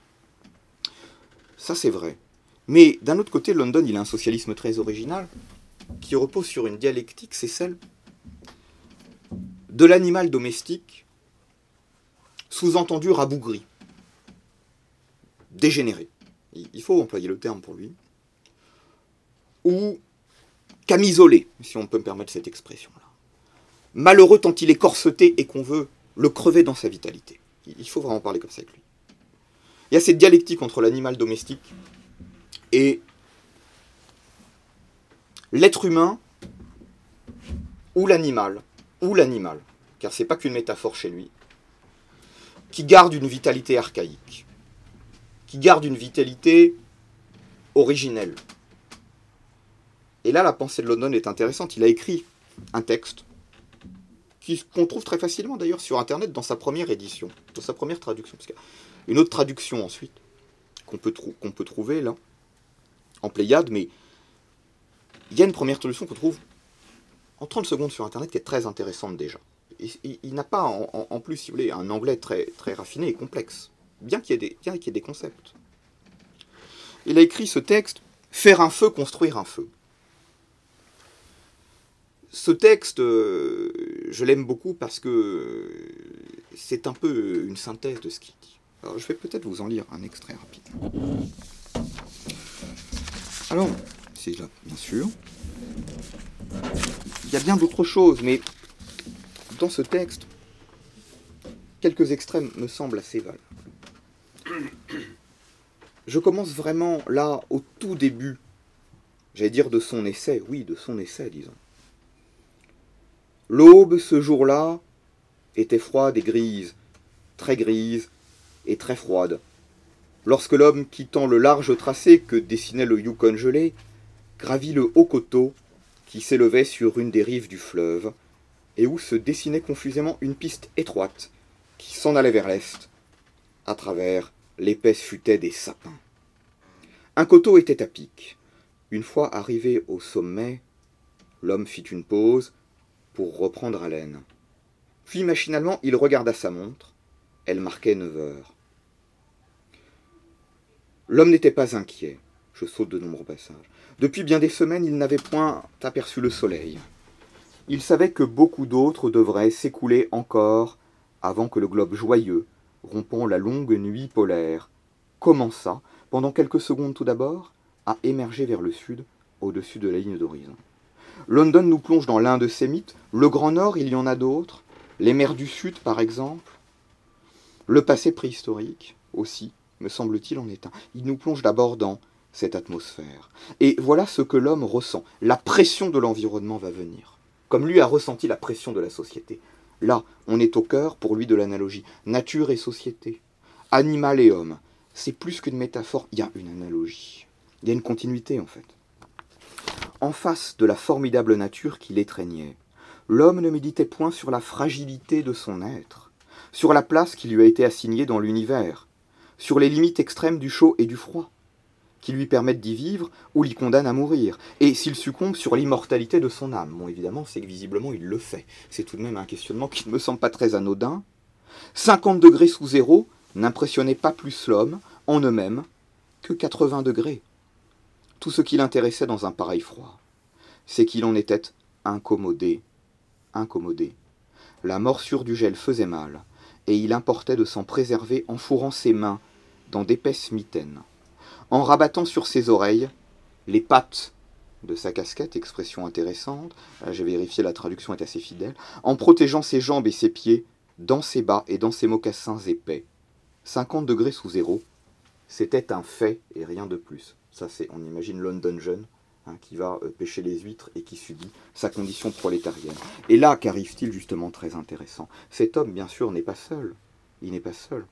Ça, c'est vrai. Mais d'un autre côté, London, il a un socialisme très original qui repose sur une dialectique, c'est celle de l'animal domestique, sous-entendu rabougri, dégénéré, il faut employer le terme pour lui, ou camisolé, si on peut me permettre cette expression-là. Malheureux tant il est corseté et qu'on veut le crever dans sa vitalité. Il faut vraiment parler comme ça avec lui. Il y a cette dialectique entre l'animal domestique et l'être humain ou l'animal ou l'animal, car c'est pas qu'une métaphore chez lui, qui garde une vitalité archaïque, qui garde une vitalité originelle. Et là, la pensée de London est intéressante. Il a écrit un texte qu'on trouve très facilement d'ailleurs sur Internet dans sa première édition, dans sa première traduction. une autre traduction ensuite qu'on peut, trouver là, en Pléiade, mais il y a une première traduction qu'on trouve en 30 secondes sur Internet qui est très intéressante déjà. Il, n'a pas en, plus, si vous voulez, un anglais très, raffiné et complexe, bien qu'il y, ait des concepts. Il a écrit ce texte Faire un feu, construire un feu. Ce texte, euh, je l'aime beaucoup parce que c'est un peu une synthèse de ce qu'il dit. Alors je vais peut-être vous en lire un extrait rapide. Alors, c'est là, bien sûr. il y a bien d'autres choses, mais dans ce texte, quelques extrêmes me semblent assez valables. Je commence vraiment là, au tout début, j'allais dire de son essai, oui, de son essai, disons. L'aube, ce jour-là, était froide et grise, très grise et très froide. Lorsque l'homme, quittant le large tracé que dessinait le Yukon gelé, gravit le haut coteau qui s'élevait sur une des rives du fleuve, et où se dessinait confusément une piste étroite qui s'en allait vers l'est, à travers l'épaisse futaie des sapins. Un coteau était à pic. Une fois arrivé au sommet, l'homme fit une pause pour reprendre haleine. Puis machinalement, il regarda sa montre. Elle marquait neuf heures. L'homme n'était pas inquiet. Je saute de nombreux passages. Depuis bien des semaines, il n'avait point aperçu le soleil. Il savait que beaucoup d'autres devraient s'écouler encore avant que le globe joyeux, rompant la longue nuit polaire, commençât, pendant quelques secondes tout d'abord, à émerger vers le sud, au-dessus de la ligne d'horizon. London nous plonge dans l'un de ces mythes. Le Grand Nord, il y en a d'autres. Les mers du Sud, par exemple. Le passé préhistorique, aussi, me semble-t-il, en est un. Il nous plonge d'abord dans cette atmosphère. Et voilà ce que l'homme ressent. La pression de l'environnement va venir. Comme lui a ressenti la pression de la société. Là, on est au cœur, pour lui, de l'analogie. Nature et société. Animal et homme. C'est plus qu'une métaphore, il y a une analogie. Il y a une continuité, en fait. En face de la formidable nature qui l'étreignait, l'homme ne méditait point sur la fragilité de son être, sur la place qui lui a été assignée dans l'univers, sur les limites extrêmes du chaud et du froid, qui lui permettent d'y vivre ou l'y condamnent à mourir, et s'il succombe sur l'immortalité de son âme. Bon, évidemment, c'est que visiblement il le fait. C'est tout de même un questionnement qui ne me semble pas très anodin. 50 degrés sous zéro n'impressionnait pas plus l'homme, en eux-mêmes, que 80 degrés. Tout ce qui l'intéressait dans un pareil froid, c'est qu'il en était incommodé, incommodé. La morsure du gel faisait mal, et il importait de s'en préserver en fourrant ses mains dans d'épaisses mitaines, en rabattant sur ses oreilles les pattes de sa casquette, expression intéressante, j'ai vérifié la traduction est assez fidèle, en protégeant ses jambes et ses pieds dans ses bas et dans ses mocassins épais. 50 degrés sous zéro, c'était un fait et rien de plus. Ça, c'est, on imagine London jeune, hein, qui va euh, pêcher les huîtres et qui subit sa condition prolétarienne. Et là qu'arrive-t-il justement très intéressant? Cet homme, bien sûr, n'est pas seul. Il n'est pas seul.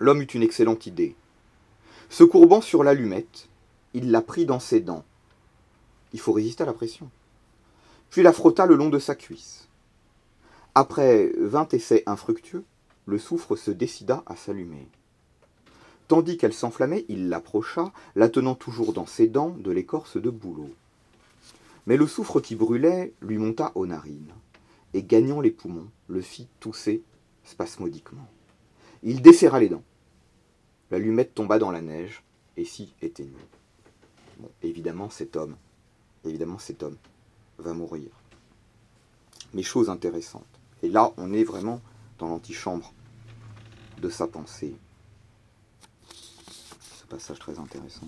L'homme eut une excellente idée. Se courbant sur l'allumette, il la prit dans ses dents. Il faut résister à la pression. Puis la frotta le long de sa cuisse. Après vingt essais infructueux, le soufre se décida à s'allumer. Tandis qu'elle s'enflammait, il l'approcha, la tenant toujours dans ses dents de l'écorce de bouleau. Mais le soufre qui brûlait lui monta aux narines, et gagnant les poumons, le fit tousser spasmodiquement. Il desserra les dents. L'allumette tomba dans la neige, et s'y éteignit. Évidemment, cet homme, évidemment, cet homme va mourir. Mais chose intéressante. Et là, on est vraiment dans l'antichambre de sa pensée passage très intéressant.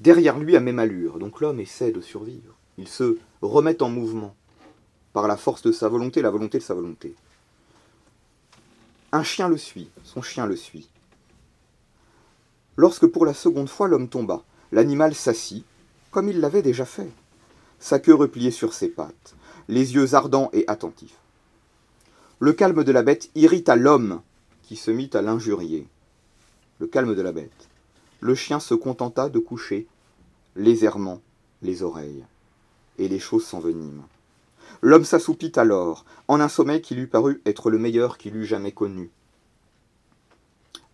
Derrière lui, à même allure, donc l'homme essaie de survivre. Il se remet en mouvement par la force de sa volonté, la volonté de sa volonté. Un chien le suit, son chien le suit. Lorsque pour la seconde fois l'homme tomba, l'animal s'assit, comme il l'avait déjà fait, sa queue repliée sur ses pattes, les yeux ardents et attentifs. Le calme de la bête irrita l'homme se mit à l'injurier. Le calme de la bête. Le chien se contenta de coucher légèrement les oreilles, et les choses s'enveniment. L'homme s'assoupit alors, en un sommeil qui lui parut être le meilleur qu'il eût jamais connu.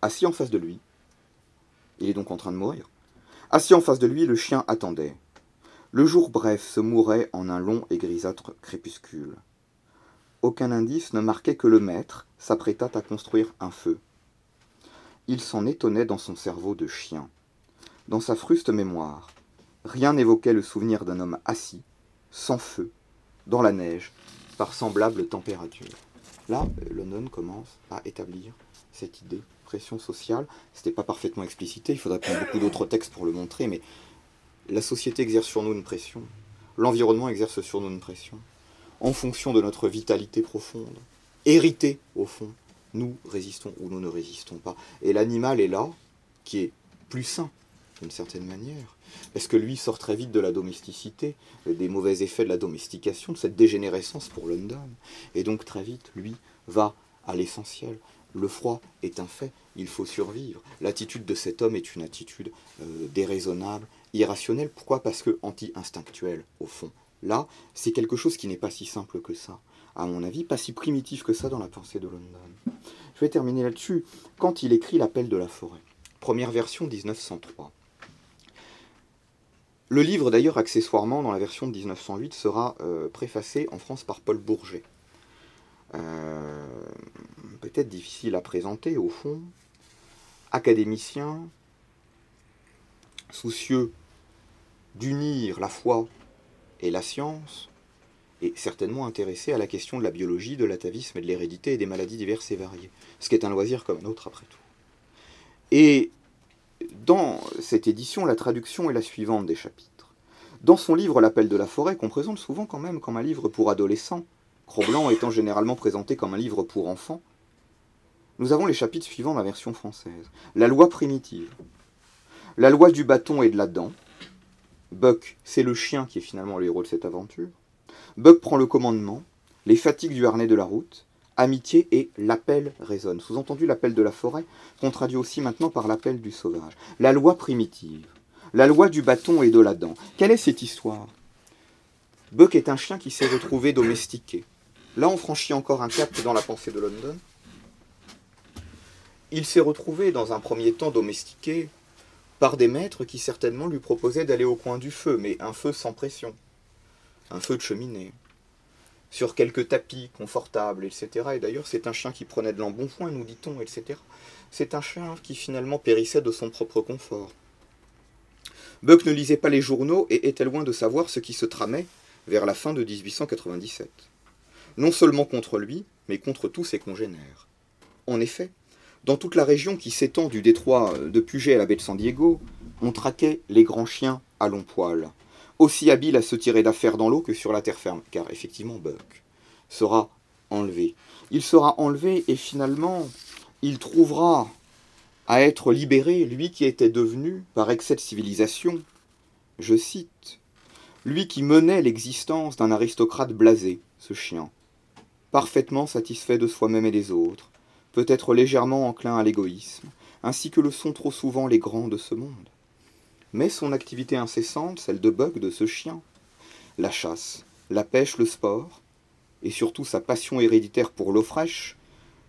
Assis en face de lui, il est donc en train de mourir. Assis en face de lui, le chien attendait. Le jour bref se mourait en un long et grisâtre crépuscule. Aucun indice ne marquait que le maître s'apprêtât à construire un feu. Il s'en étonnait dans son cerveau de chien. Dans sa fruste mémoire, rien n'évoquait le souvenir d'un homme assis, sans feu, dans la neige, par semblable température. Là, London commence à établir cette idée, pression sociale. Ce n'était pas parfaitement explicité, il faudrait prendre beaucoup d'autres textes pour le montrer, mais la société exerce sur nous une pression, l'environnement exerce sur nous une pression, en fonction de notre vitalité profonde, héritée au fond, nous résistons ou nous ne résistons pas. Et l'animal est là, qui est plus sain, d'une certaine manière, parce que lui sort très vite de la domesticité, des mauvais effets de la domestication, de cette dégénérescence pour London, et donc très vite, lui, va à l'essentiel. Le froid est un fait, il faut survivre. L'attitude de cet homme est une attitude euh, déraisonnable, irrationnelle. Pourquoi? Parce que anti-instinctuelle, au fond. Là, c'est quelque chose qui n'est pas si simple que ça, à mon avis, pas si primitif que ça dans la pensée de London. Je vais terminer là-dessus. Quand il écrit L'appel de la forêt, première version 1903. Le livre, d'ailleurs, accessoirement, dans la version de 1908, sera euh, préfacé en France par Paul Bourget. Euh, peut-être difficile à présenter au fond, académicien, soucieux d'unir la foi et la science, et certainement intéressé à la question de la biologie, de l'atavisme et de l'hérédité et des maladies diverses et variées, ce qui est un loisir comme un autre après tout. Et dans cette édition, la traduction est la suivante des chapitres. Dans son livre L'appel de la forêt, qu'on présente souvent quand même comme un livre pour adolescents, Cro-Blanc étant généralement présenté comme un livre pour enfants, nous avons les chapitres suivants la version française. La loi primitive. La loi du bâton et de la dent. Buck, c'est le chien qui est finalement le héros de cette aventure. Buck prend le commandement. Les fatigues du harnais de la route. Amitié et l'appel résonne. Sous-entendu l'appel de la forêt, qu'on traduit aussi maintenant par l'appel du sauvage. La loi primitive. La loi du bâton et de la dent. Quelle est cette histoire? Buck est un chien qui s'est retrouvé domestiqué. Là, on franchit encore un cap dans la pensée de London. Il s'est retrouvé dans un premier temps domestiqué par des maîtres qui certainement lui proposaient d'aller au coin du feu, mais un feu sans pression, un feu de cheminée, sur quelques tapis confortables, etc. Et d'ailleurs, c'est un chien qui prenait de l'embonpoint, nous dit-on, etc. C'est un chien qui finalement périssait de son propre confort. Buck ne lisait pas les journaux et était loin de savoir ce qui se tramait vers la fin de 1897 non seulement contre lui, mais contre tous ses congénères. En effet, dans toute la région qui s'étend du détroit de Puget à la baie de San Diego, on traquait les grands chiens à long poil, aussi habiles à se tirer d'affaires dans l'eau que sur la terre ferme, car effectivement Buck sera enlevé. Il sera enlevé et finalement, il trouvera à être libéré, lui qui était devenu, par excès de civilisation, je cite, lui qui menait l'existence d'un aristocrate blasé, ce chien, parfaitement satisfait de soi-même et des autres, peut-être légèrement enclin à l'égoïsme, ainsi que le sont trop souvent les grands de ce monde. Mais son activité incessante, celle de Buck, de ce chien, la chasse, la pêche, le sport, et surtout sa passion héréditaire pour l'eau fraîche,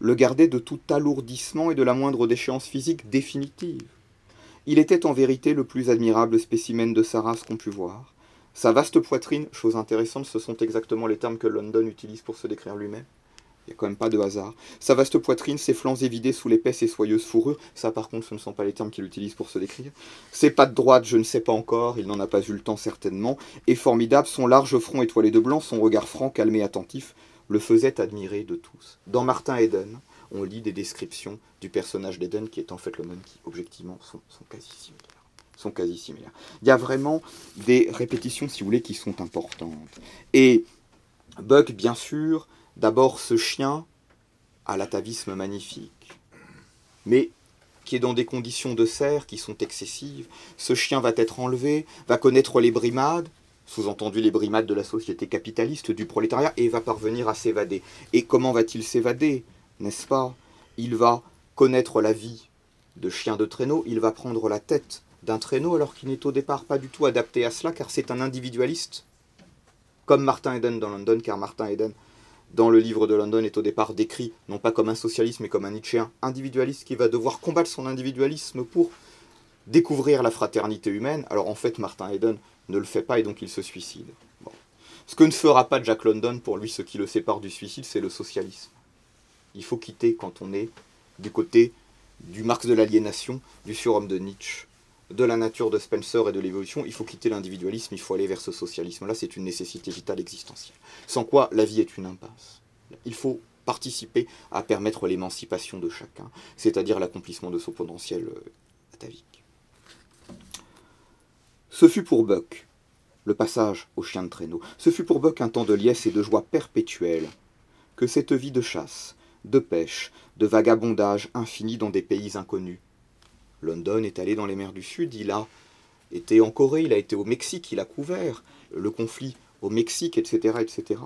le gardait de tout alourdissement et de la moindre déchéance physique définitive. Il était en vérité le plus admirable spécimen de sa race qu'on pût voir, sa vaste poitrine, chose intéressante, ce sont exactement les termes que London utilise pour se décrire lui-même. Quand même pas de hasard. Sa vaste poitrine, ses flancs évidés sous l'épaisse et soyeuse fourrure, ça par contre ce ne sont pas les termes qu'il utilise pour se décrire. Ses pattes droites, je ne sais pas encore, il n'en a pas eu le temps certainement, et formidable, son large front étoilé de blanc, son regard franc, calme et attentif, le faisait admirer de tous. Dans Martin Eden, on lit des descriptions du personnage d'Eden qui est en fait le même qui, objectivement, sont, sont quasi similaires sont quasi similaires. Il y a vraiment des répétitions, si vous voulez, qui sont importantes. Et Buck, bien sûr, d'abord ce chien à l'atavisme magnifique, mais qui est dans des conditions de serre qui sont excessives. Ce chien va être enlevé, va connaître les brimades, sous-entendu les brimades de la société capitaliste, du prolétariat, et va parvenir à s'évader. Et comment va-t-il s'évader N'est-ce pas? Il va connaître la vie de chien de traîneau, il va prendre la tête d'un traîneau alors qu'il n'est au départ pas du tout adapté à cela car c'est un individualiste, comme Martin Eden dans London, car Martin Eden dans le livre de London est au départ décrit non pas comme un socialiste mais comme un Nietzschéen individualiste qui va devoir combattre son individualisme pour découvrir la fraternité humaine. Alors en fait Martin Eden ne le fait pas et donc il se suicide. Ce que ne fera pas Jack London, pour lui ce qui le sépare du suicide, c'est le socialisme. Il faut quitter quand on est du côté du Marx de l'aliénation, du surhomme de Nietzsche de la nature de Spencer et de l'évolution, il faut quitter l'individualisme, il faut aller vers ce socialisme-là, c'est une nécessité vitale existentielle. Sans quoi la vie est une impasse. Il faut participer à permettre l'émancipation de chacun, c'est-à-dire l'accomplissement de son potentiel euh, atavique. Ce fut pour Buck, le passage au chien de traîneau, ce fut pour Buck un temps de liesse et de joie perpétuelle, que cette vie de chasse, de pêche, de vagabondage infini dans des pays inconnus. London est allé dans les mers du Sud, il a été en Corée, il a été au Mexique, il a couvert le conflit au Mexique, etc., etc.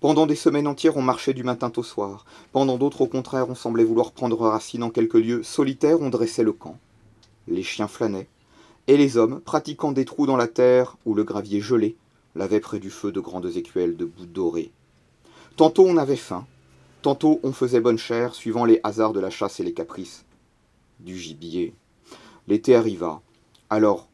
Pendant des semaines entières, on marchait du matin au soir. Pendant d'autres, au contraire, on semblait vouloir prendre racine en quelques lieux solitaires, on dressait le camp. Les chiens flânaient, et les hommes, pratiquant des trous dans la terre où le gravier gelé, lavaient près du feu de grandes écuelles de boue dorée. Tantôt on avait faim, tantôt on faisait bonne chère, suivant les hasards de la chasse et les caprices du gibier. L'été arriva. Alors,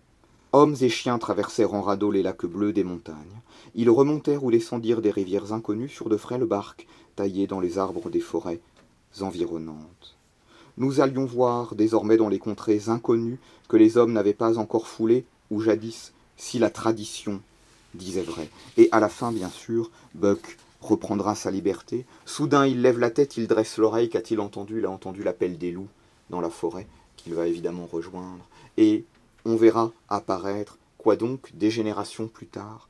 hommes et chiens traversèrent en radeau les lacs bleus des montagnes. Ils remontèrent ou descendirent des rivières inconnues sur de frêles barques taillées dans les arbres des forêts environnantes. Nous allions voir désormais dans les contrées inconnues que les hommes n'avaient pas encore foulées, ou jadis, si la tradition disait vrai. Et à la fin, bien sûr, Buck reprendra sa liberté. Soudain, il lève la tête, il dresse l'oreille. Qu'a-t-il entendu? Il a entendu l'appel des loups dans la forêt, qu'il va évidemment rejoindre. Et on verra apparaître, quoi donc, des générations plus tard.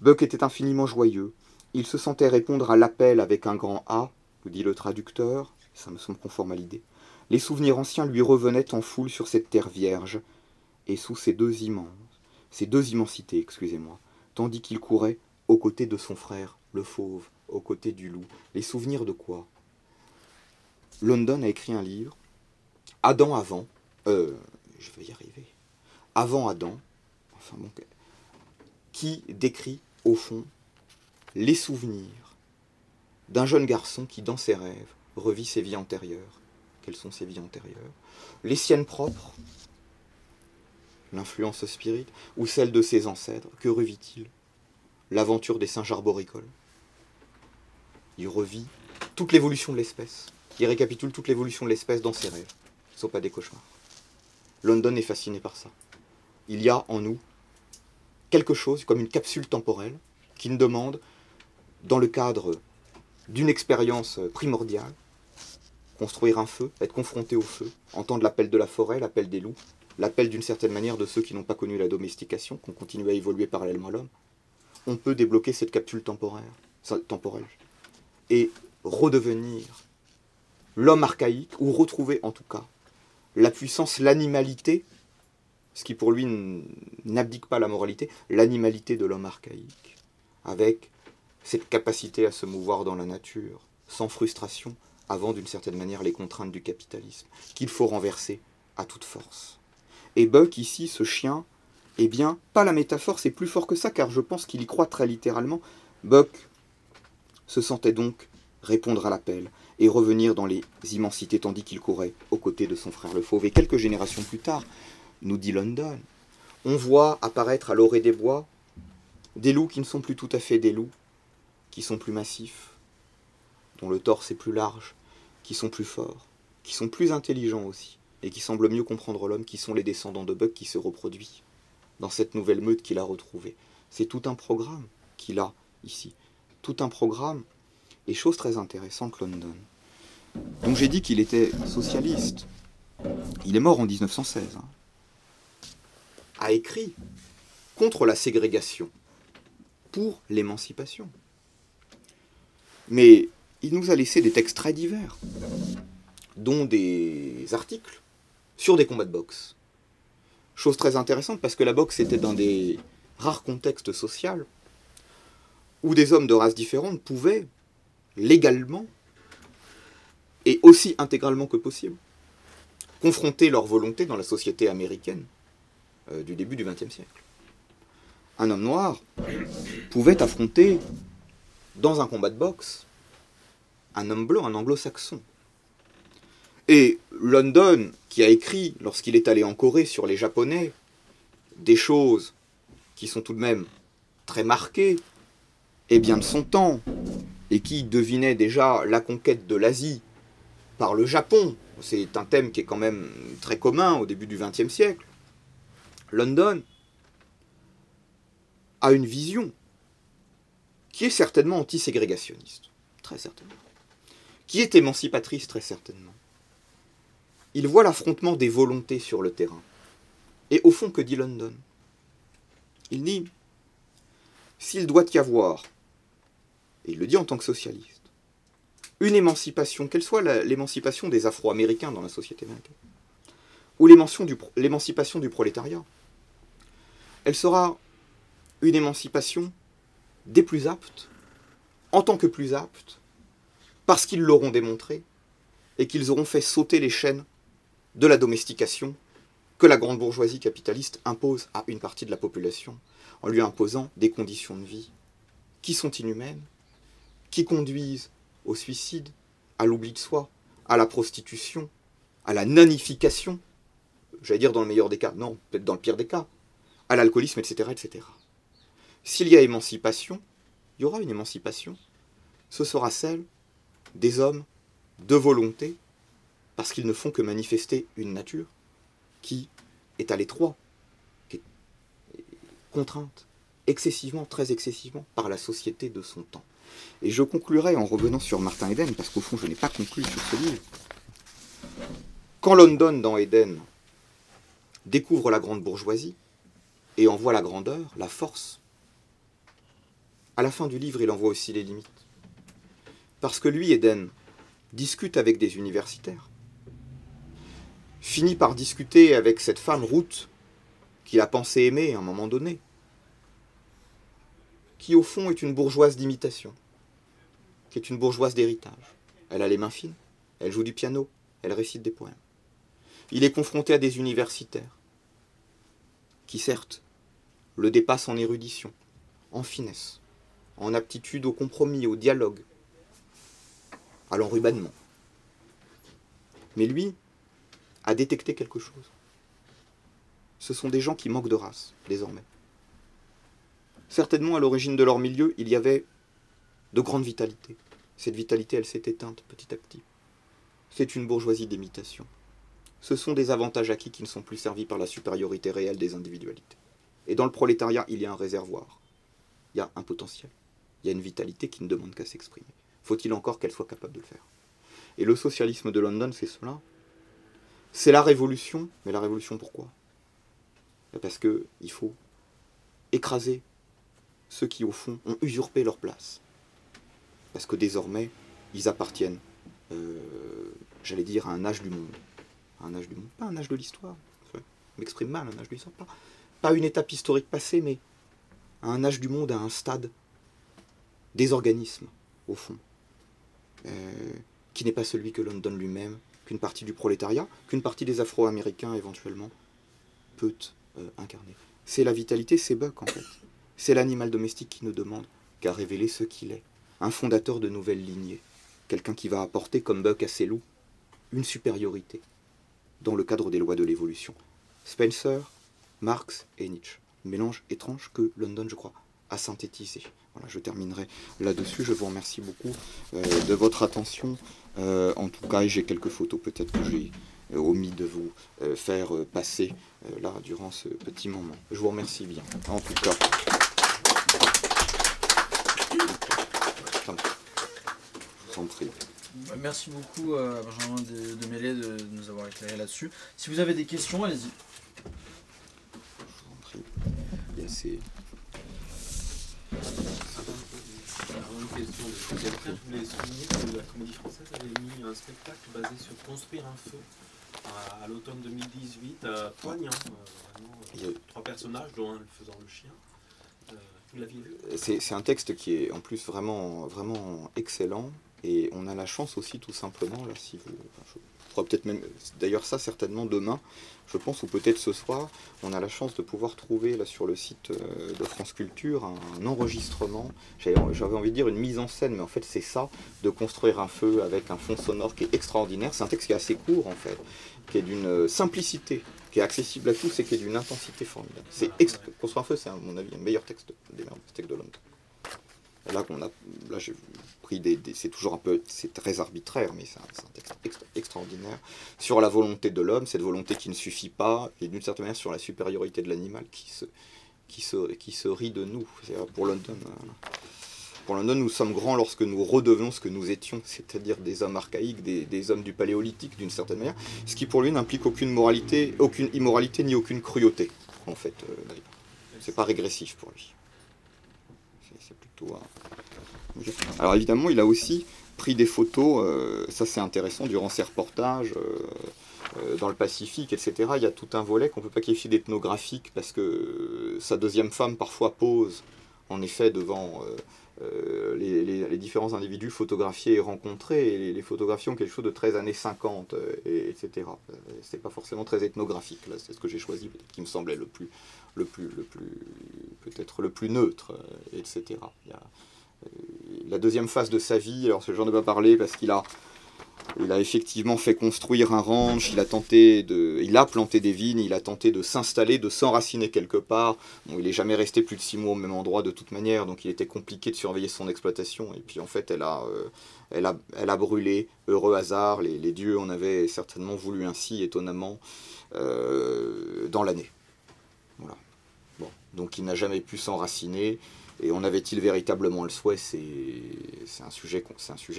Buck était infiniment joyeux. Il se sentait répondre à l'appel avec un grand A, dit le traducteur, ça me semble conforme à l'idée. Les souvenirs anciens lui revenaient en foule sur cette terre vierge, et sous ces deux immenses, ces deux immensités, excusez-moi, tandis qu'il courait aux côtés de son frère, le fauve, aux côtés du loup. Les souvenirs de quoi? London a écrit un livre, Adam avant, euh, je vais y arriver, avant Adam, enfin bon, qui décrit au fond les souvenirs d'un jeune garçon qui, dans ses rêves, revit ses vies antérieures. Quelles sont ses vies antérieures? Les siennes propres, l'influence spirite, ou celle de ses ancêtres? Que revit-il? L'aventure des singes arboricoles. Il revit toute l'évolution de l'espèce. Il récapitule toute l'évolution de l'espèce dans ses rêves. Pas des cauchemars. London est fasciné par ça. Il y a en nous quelque chose comme une capsule temporelle qui nous demande, dans le cadre d'une expérience primordiale, construire un feu, être confronté au feu, entendre l'appel de la forêt, l'appel des loups, l'appel d'une certaine manière de ceux qui n'ont pas connu la domestication, qui ont continué à évoluer parallèlement à l'homme, on peut débloquer cette capsule temporaire, temporelle et redevenir l'homme archaïque, ou retrouver en tout cas la puissance, l'animalité ce qui pour lui n'abdique pas la moralité, l'animalité de l'homme archaïque, avec cette capacité à se mouvoir dans la nature, sans frustration, avant d'une certaine manière les contraintes du capitalisme, qu'il faut renverser à toute force. Et Buck, ici, ce chien, eh bien, pas la métaphore, c'est plus fort que ça, car je pense qu'il y croit très littéralement. Buck se sentait donc répondre à l'appel et revenir dans les immensités tandis qu'il courait aux côtés de son frère le fauve. Et quelques générations plus tard, nous dit London. On voit apparaître à l'orée des bois des loups qui ne sont plus tout à fait des loups, qui sont plus massifs, dont le torse est plus large, qui sont plus forts, qui sont plus intelligents aussi, et qui semblent mieux comprendre l'homme, qui sont les descendants de Buck qui se reproduit dans cette nouvelle meute qu'il a retrouvée. C'est tout un programme qu'il a ici. Tout un programme, et chose très intéressante, London. Donc j'ai dit qu'il était socialiste. Il est mort en 1916 a écrit contre la ségrégation, pour l'émancipation. Mais il nous a laissé des textes très divers, dont des articles sur des combats de boxe. Chose très intéressante parce que la boxe était dans des rares contextes sociaux où des hommes de races différentes pouvaient légalement et aussi intégralement que possible confronter leur volonté dans la société américaine euh, du début du XXe siècle. Un homme noir pouvait affronter, dans un combat de boxe, un homme blanc, un anglo-saxon. Et London, qui a écrit, lorsqu'il est allé en Corée sur les Japonais, des choses qui sont tout de même très marquées, et bien de son temps, et qui devinait déjà la conquête de l'Asie par le Japon, c'est un thème qui est quand même très commun au début du XXe siècle, London a une vision qui est certainement anti-ségrégationniste, très certainement, qui est émancipatrice, très certainement. Il voit l'affrontement des volontés sur le terrain. Et au fond, que dit London? Il dit, s'il doit y avoir, et il le dit en tant que socialiste, une émancipation, quelle soit l'émancipation des Afro-Américains dans la société américaine, ou l'émancipation du, prolétariat, elle sera une émancipation des plus aptes, en tant que plus aptes, parce qu'ils l'auront démontré, et qu'ils auront fait sauter les chaînes de la domestication que la grande bourgeoisie capitaliste impose à une partie de la population, en lui imposant des conditions de vie qui sont inhumaines, qui conduisent au suicide, à l'oubli de soi, à la prostitution, à la nanification, j'allais dire dans le meilleur des cas, non, peut-être dans le pire des cas, à l'alcoolisme, etc., etc. S'il y a émancipation, il y aura une émancipation. Ce sera celle des hommes de volonté, parce qu'ils ne font que manifester une nature qui est à l'étroit, qui contrainte excessivement, très excessivement, par la société de son temps. Et je conclurai en revenant sur Martin Eden, parce qu'au fond je n'ai pas conclu sur ce livre. Quand London, dans Eden, découvre la grande bourgeoisie et en voit la grandeur, la force, à la fin du livre il en voit aussi les limites. Parce que lui, Eden, discute avec des universitaires, finit par discuter avec cette femme Ruth qu'il a pensé aimer à un moment donné, qui au fond est une bourgeoise d'imitation, qui est une bourgeoise d'héritage. Elle a les mains fines, elle joue du piano, elle récite des poèmes. Il est confronté à des universitaires, qui certes le dépassent en érudition, en finesse, en aptitude au compromis, au dialogue, à l'enrubannement. Mais lui a détecté quelque chose. Ce sont des gens qui manquent de race, désormais. Certainement, à l'origine de leur milieu, il y avait de grande vitalité. Cette vitalité, elle s'est éteinte petit à petit. C'est une bourgeoisie d'imitation. Ce sont des avantages acquis qui ne sont plus servis par la supériorité réelle des individualités. Et dans le prolétariat, il y a un réservoir. Il y a un potentiel. Il y a une vitalité qui ne demande qu'à s'exprimer. Faut-il encore qu'elle soit capable de le faire? Et le socialisme de London, c'est cela. C'est la révolution, mais la révolution pourquoi? Parce qu'il faut écraser ceux qui, au fond, ont usurpé leur place. Parce que désormais, ils appartiennent, euh, j'allais dire, à un âge du monde. un âge du monde, pas un âge de l'histoire. je m'exprime mal, un âge de l'histoire. Pas, une étape historique passée, mais à un âge du monde, à un stade des organismes, au fond. Euh, qui n'est pas celui que London lui-même, qu'une partie du prolétariat, qu'une partie des Afro-Américains éventuellement peut euh, incarner. C'est la vitalité, c'est Buck en fait. C'est l'animal domestique qui ne demande qu'à révéler ce qu'il est. Un fondateur de nouvelles lignées. Quelqu'un qui va apporter, comme Buck à ses loups, une supériorité dans le cadre des lois de l'évolution. Spencer, Marx et Nietzsche. Mélange étrange que London, je crois, a synthétisé. Voilà, je terminerai là-dessus. Je vous remercie beaucoup euh, de votre attention. Euh, en tout cas, j'ai quelques photos peut-être que j'ai euh, omis de vous faire passer là durant ce petit moment. Je vous remercie bien. En tout cas. Je vous en prie. Merci beaucoup à Benjamin de, de Mêlée de, nous avoir éclairé là-dessus. Si vous avez des questions, allez-y. Je vous en prie. Il y a ces une question de je voulais souligner que la Comédie Française avait mis un spectacle basé sur Construire un feu à, l'automne 2018 à Poigne. Hein, euh, euh, trois personnages, dont un faisant le chien. Euh, C'est un texte qui est en plus vraiment, vraiment excellent. Et on a la chance aussi, tout simplement, là, si vous, d'ailleurs ça certainement demain, je pense, ou peut-être ce soir, on a la chance de pouvoir trouver là sur le site euh, de France Culture un, enregistrement, j'avais envie de dire une mise en scène, mais en fait c'est ça, de construire un feu avec un fond sonore qui est extraordinaire. C'est un texte qui est assez court en fait, qui est d'une simplicité, qui est accessible à tous et qui est d'une intensité formidable. C'est Construire un feu, c'est à mon avis un meilleur texte des textes de Londres. Là, qu'on a, là j'ai pris des, c'est toujours un peu, c'est très arbitraire, mais c'est un, texte extraordinaire sur la volonté de l'homme, cette volonté qui ne suffit pas, et d'une certaine manière sur la supériorité de l'animal qui se, qui se, qui se rit de nous. Pour London, pour London, nous sommes grands lorsque nous redevenons ce que nous étions, c'est-à-dire des hommes archaïques, des, hommes du paléolithique d'une certaine manière, ce qui pour lui n'implique aucune moralité, aucune immoralité ni aucune cruauté, en fait. Euh, c'est pas régressif pour lui. C'est plutôt. Alors évidemment, il a aussi pris des photos, euh, ça c'est intéressant, durant ses reportages euh, dans le Pacifique, etc. Il y a tout un volet qu'on ne peut pas qualifier d'ethnographique parce que sa deuxième femme parfois pose en effet devant euh, les, différents individus photographiés et rencontrés, et les, photographies ont quelque chose de très années 50, et, etc. C'est pas forcément très ethnographique, là, c'est ce que j'ai choisi, qui me semblait le plus, le plus, le plus peut-être le plus neutre, etc. La deuxième phase de sa vie, alors ce genre de pas parler parce qu'il a, il a effectivement fait construire un ranch, il a tenté de, il a planté des vignes, il a tenté de s'installer, de s'enraciner quelque part. Il n'est jamais resté plus de six mois au même endroit de toute manière, donc il était compliqué de surveiller son exploitation. Et puis en fait, elle a, euh, elle a, elle a brûlé. Heureux hasard, les, dieux en avaient certainement voulu ainsi, étonnamment, euh, dans l'année. Voilà. Bon, donc il n'a jamais pu s'enraciner. Et en avait-il véritablement le souhait? C'est un, un sujet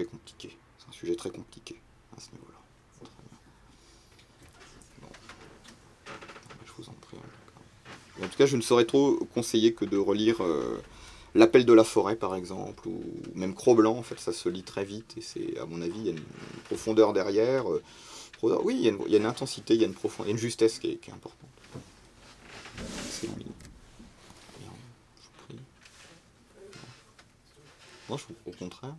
compliqué. Sujet très compliqué à ce niveau-là. Je vous en prie. En tout cas, je ne saurais trop conseiller que de relire euh, L'appel de la forêt, par exemple, ou même Cro-Blanc. En fait, ça se lit très vite et c'est, à mon avis, il y a une, profondeur derrière. Euh, oui, il y, a une, intensité, il y a une une justesse qui est, qui est importante. C'est Moi, je au contraire.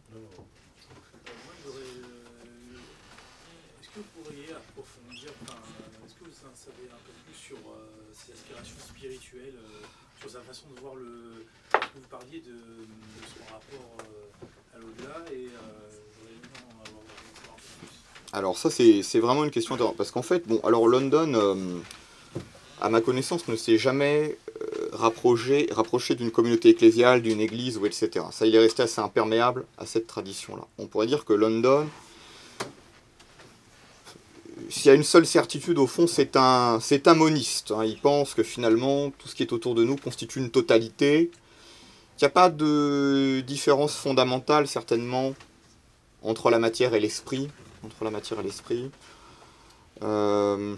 Que vous pourriez approfondir, est-ce que vous en savez un peu plus sur euh, ses aspirations spirituelles, euh, sur sa façon de voir le. Vous parliez de, son rapport euh, à l'au-delà et vraiment avoir un peu plus. Alors, ça, c'est vraiment une question intéressante. Parce qu'en fait, bon, alors London, à ma connaissance, ne s'est jamais rapproché, rapproché d'une communauté ecclésiale, d'une église, ou etc. Ça, il est resté assez imperméable à cette tradition-là. On pourrait dire que London, s'il y a une seule certitude au fond, c'est un, moniste. Hein. Il pense que finalement, tout ce qui est autour de nous constitue une totalité. Il n'y a pas de différence fondamentale, certainement, entre la matière et l'esprit. Entre la matière et l'esprit. Euh,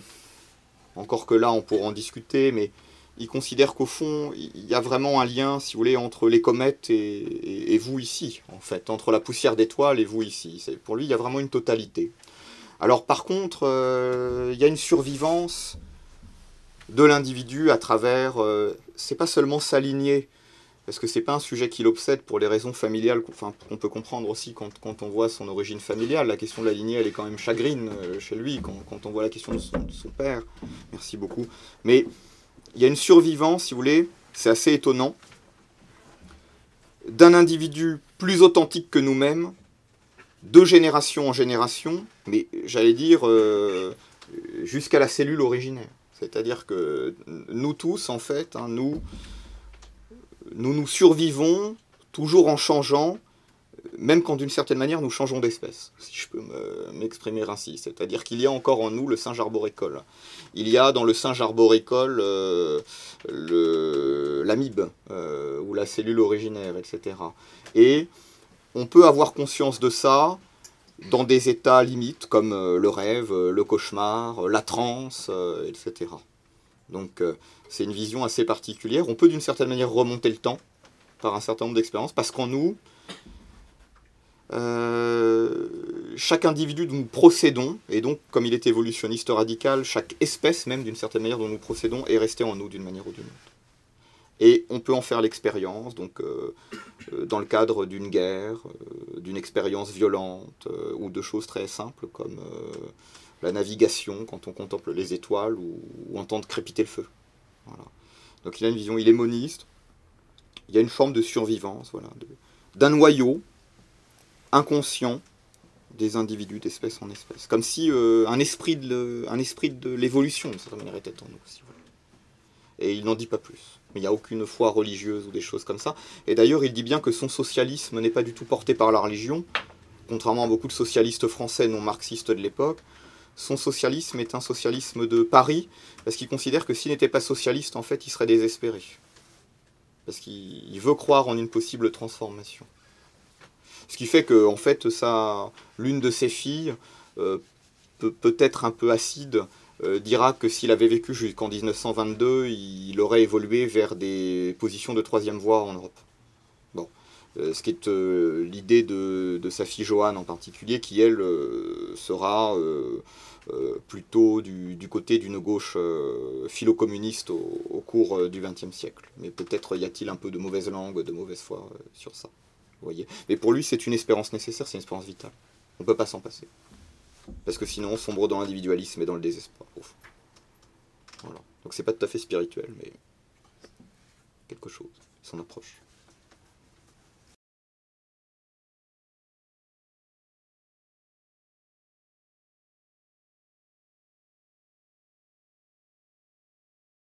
encore que là, on pourra en discuter, mais il considère qu'au fond, il y a vraiment un lien, si vous voulez, entre les comètes et, vous ici, en fait, entre la poussière d'étoiles et vous ici. Pour lui, il y a vraiment une totalité. Alors par contre, euh, il y a une survivance de l'individu à travers, euh, c'est pas seulement s'aligner, parce que c'est pas un sujet qui l'obsède pour les raisons familiales qu'on peut comprendre aussi quand, on voit son origine familiale. La question de la lignée, elle est quand même chagrine euh, chez lui quand, on voit la question de son, de son père. Merci beaucoup. Mais il y a une survivance, si vous voulez, c'est assez étonnant, d'un individu plus authentique que nous-mêmes, de génération en génération, mais j'allais dire euh, jusqu'à la cellule originaire. C'est-à-dire que nous tous, en fait, hein, nous, nous nous survivons toujours en changeant, même quand d'une certaine manière nous changeons d'espèce, si je peux m'exprimer ainsi. C'est-à-dire qu'il y a encore en nous le singe arboricole. Il y a dans le singe arboricole euh, l'amibe euh, ou la cellule originaire, etc. Et on peut avoir conscience de ça dans des états limites comme euh, le rêve, le cauchemar, la transe, etc. Donc c'est une vision assez particulière. On peut d'une certaine manière remonter le temps par un certain nombre d'expériences parce qu'en nous, euh, chaque individu dont nous procédons, et donc comme il est évolutionniste radical, chaque espèce même d'une certaine manière dont nous procédons est restée en nous d'une manière ou d'une autre. Et on peut en faire l'expérience, donc euh, euh, dans le cadre d'une guerre, d'une expérience violente, ou de choses très simples comme la navigation quand on contemple les étoiles ou, ou entendre crépiter le feu. Voilà. Donc il a une vision, il est moniste, il y a une forme de survivance, voilà, d'un noyau inconscient des individus d'espèce en espèce. Comme si euh, un esprit de esprit de l'évolution, de certaine manière, était en nous. Et il n'en dit pas plus. Il n'y a aucune foi religieuse ou des choses comme ça. Et d'ailleurs, il dit bien que son socialisme n'est pas du tout porté par la religion, contrairement à beaucoup de socialistes français non marxistes de l'époque. Son socialisme est un socialisme de Paris, parce qu'il considère que s'il n'était pas socialiste, en fait, il serait désespéré. Parce qu'il veut croire en une possible transformation. Ce qui fait que, en fait, l'une de ses filles euh, peut, être un peu acide dira que s'il avait vécu jusqu'en 1922, il aurait évolué vers des positions de troisième voie en Europe. Bon. Euh, ce qui est euh, l'idée de, sa fille Johanne en particulier, qui elle sera plutôt du, côté d'une gauche philo-communiste au, cours du XXe siècle. Mais peut-être y a-t-il un peu de mauvaise langue, de mauvaise foi sur ça. voyez Mais pour lui, c'est une espérance nécessaire, c'est une espérance vitale. On ne peut pas s'en passer. Parce que sinon, on sombre dans l'individualisme et dans le désespoir. Voilà. Donc c'est pas tout à fait spirituel, mais quelque chose, son approche.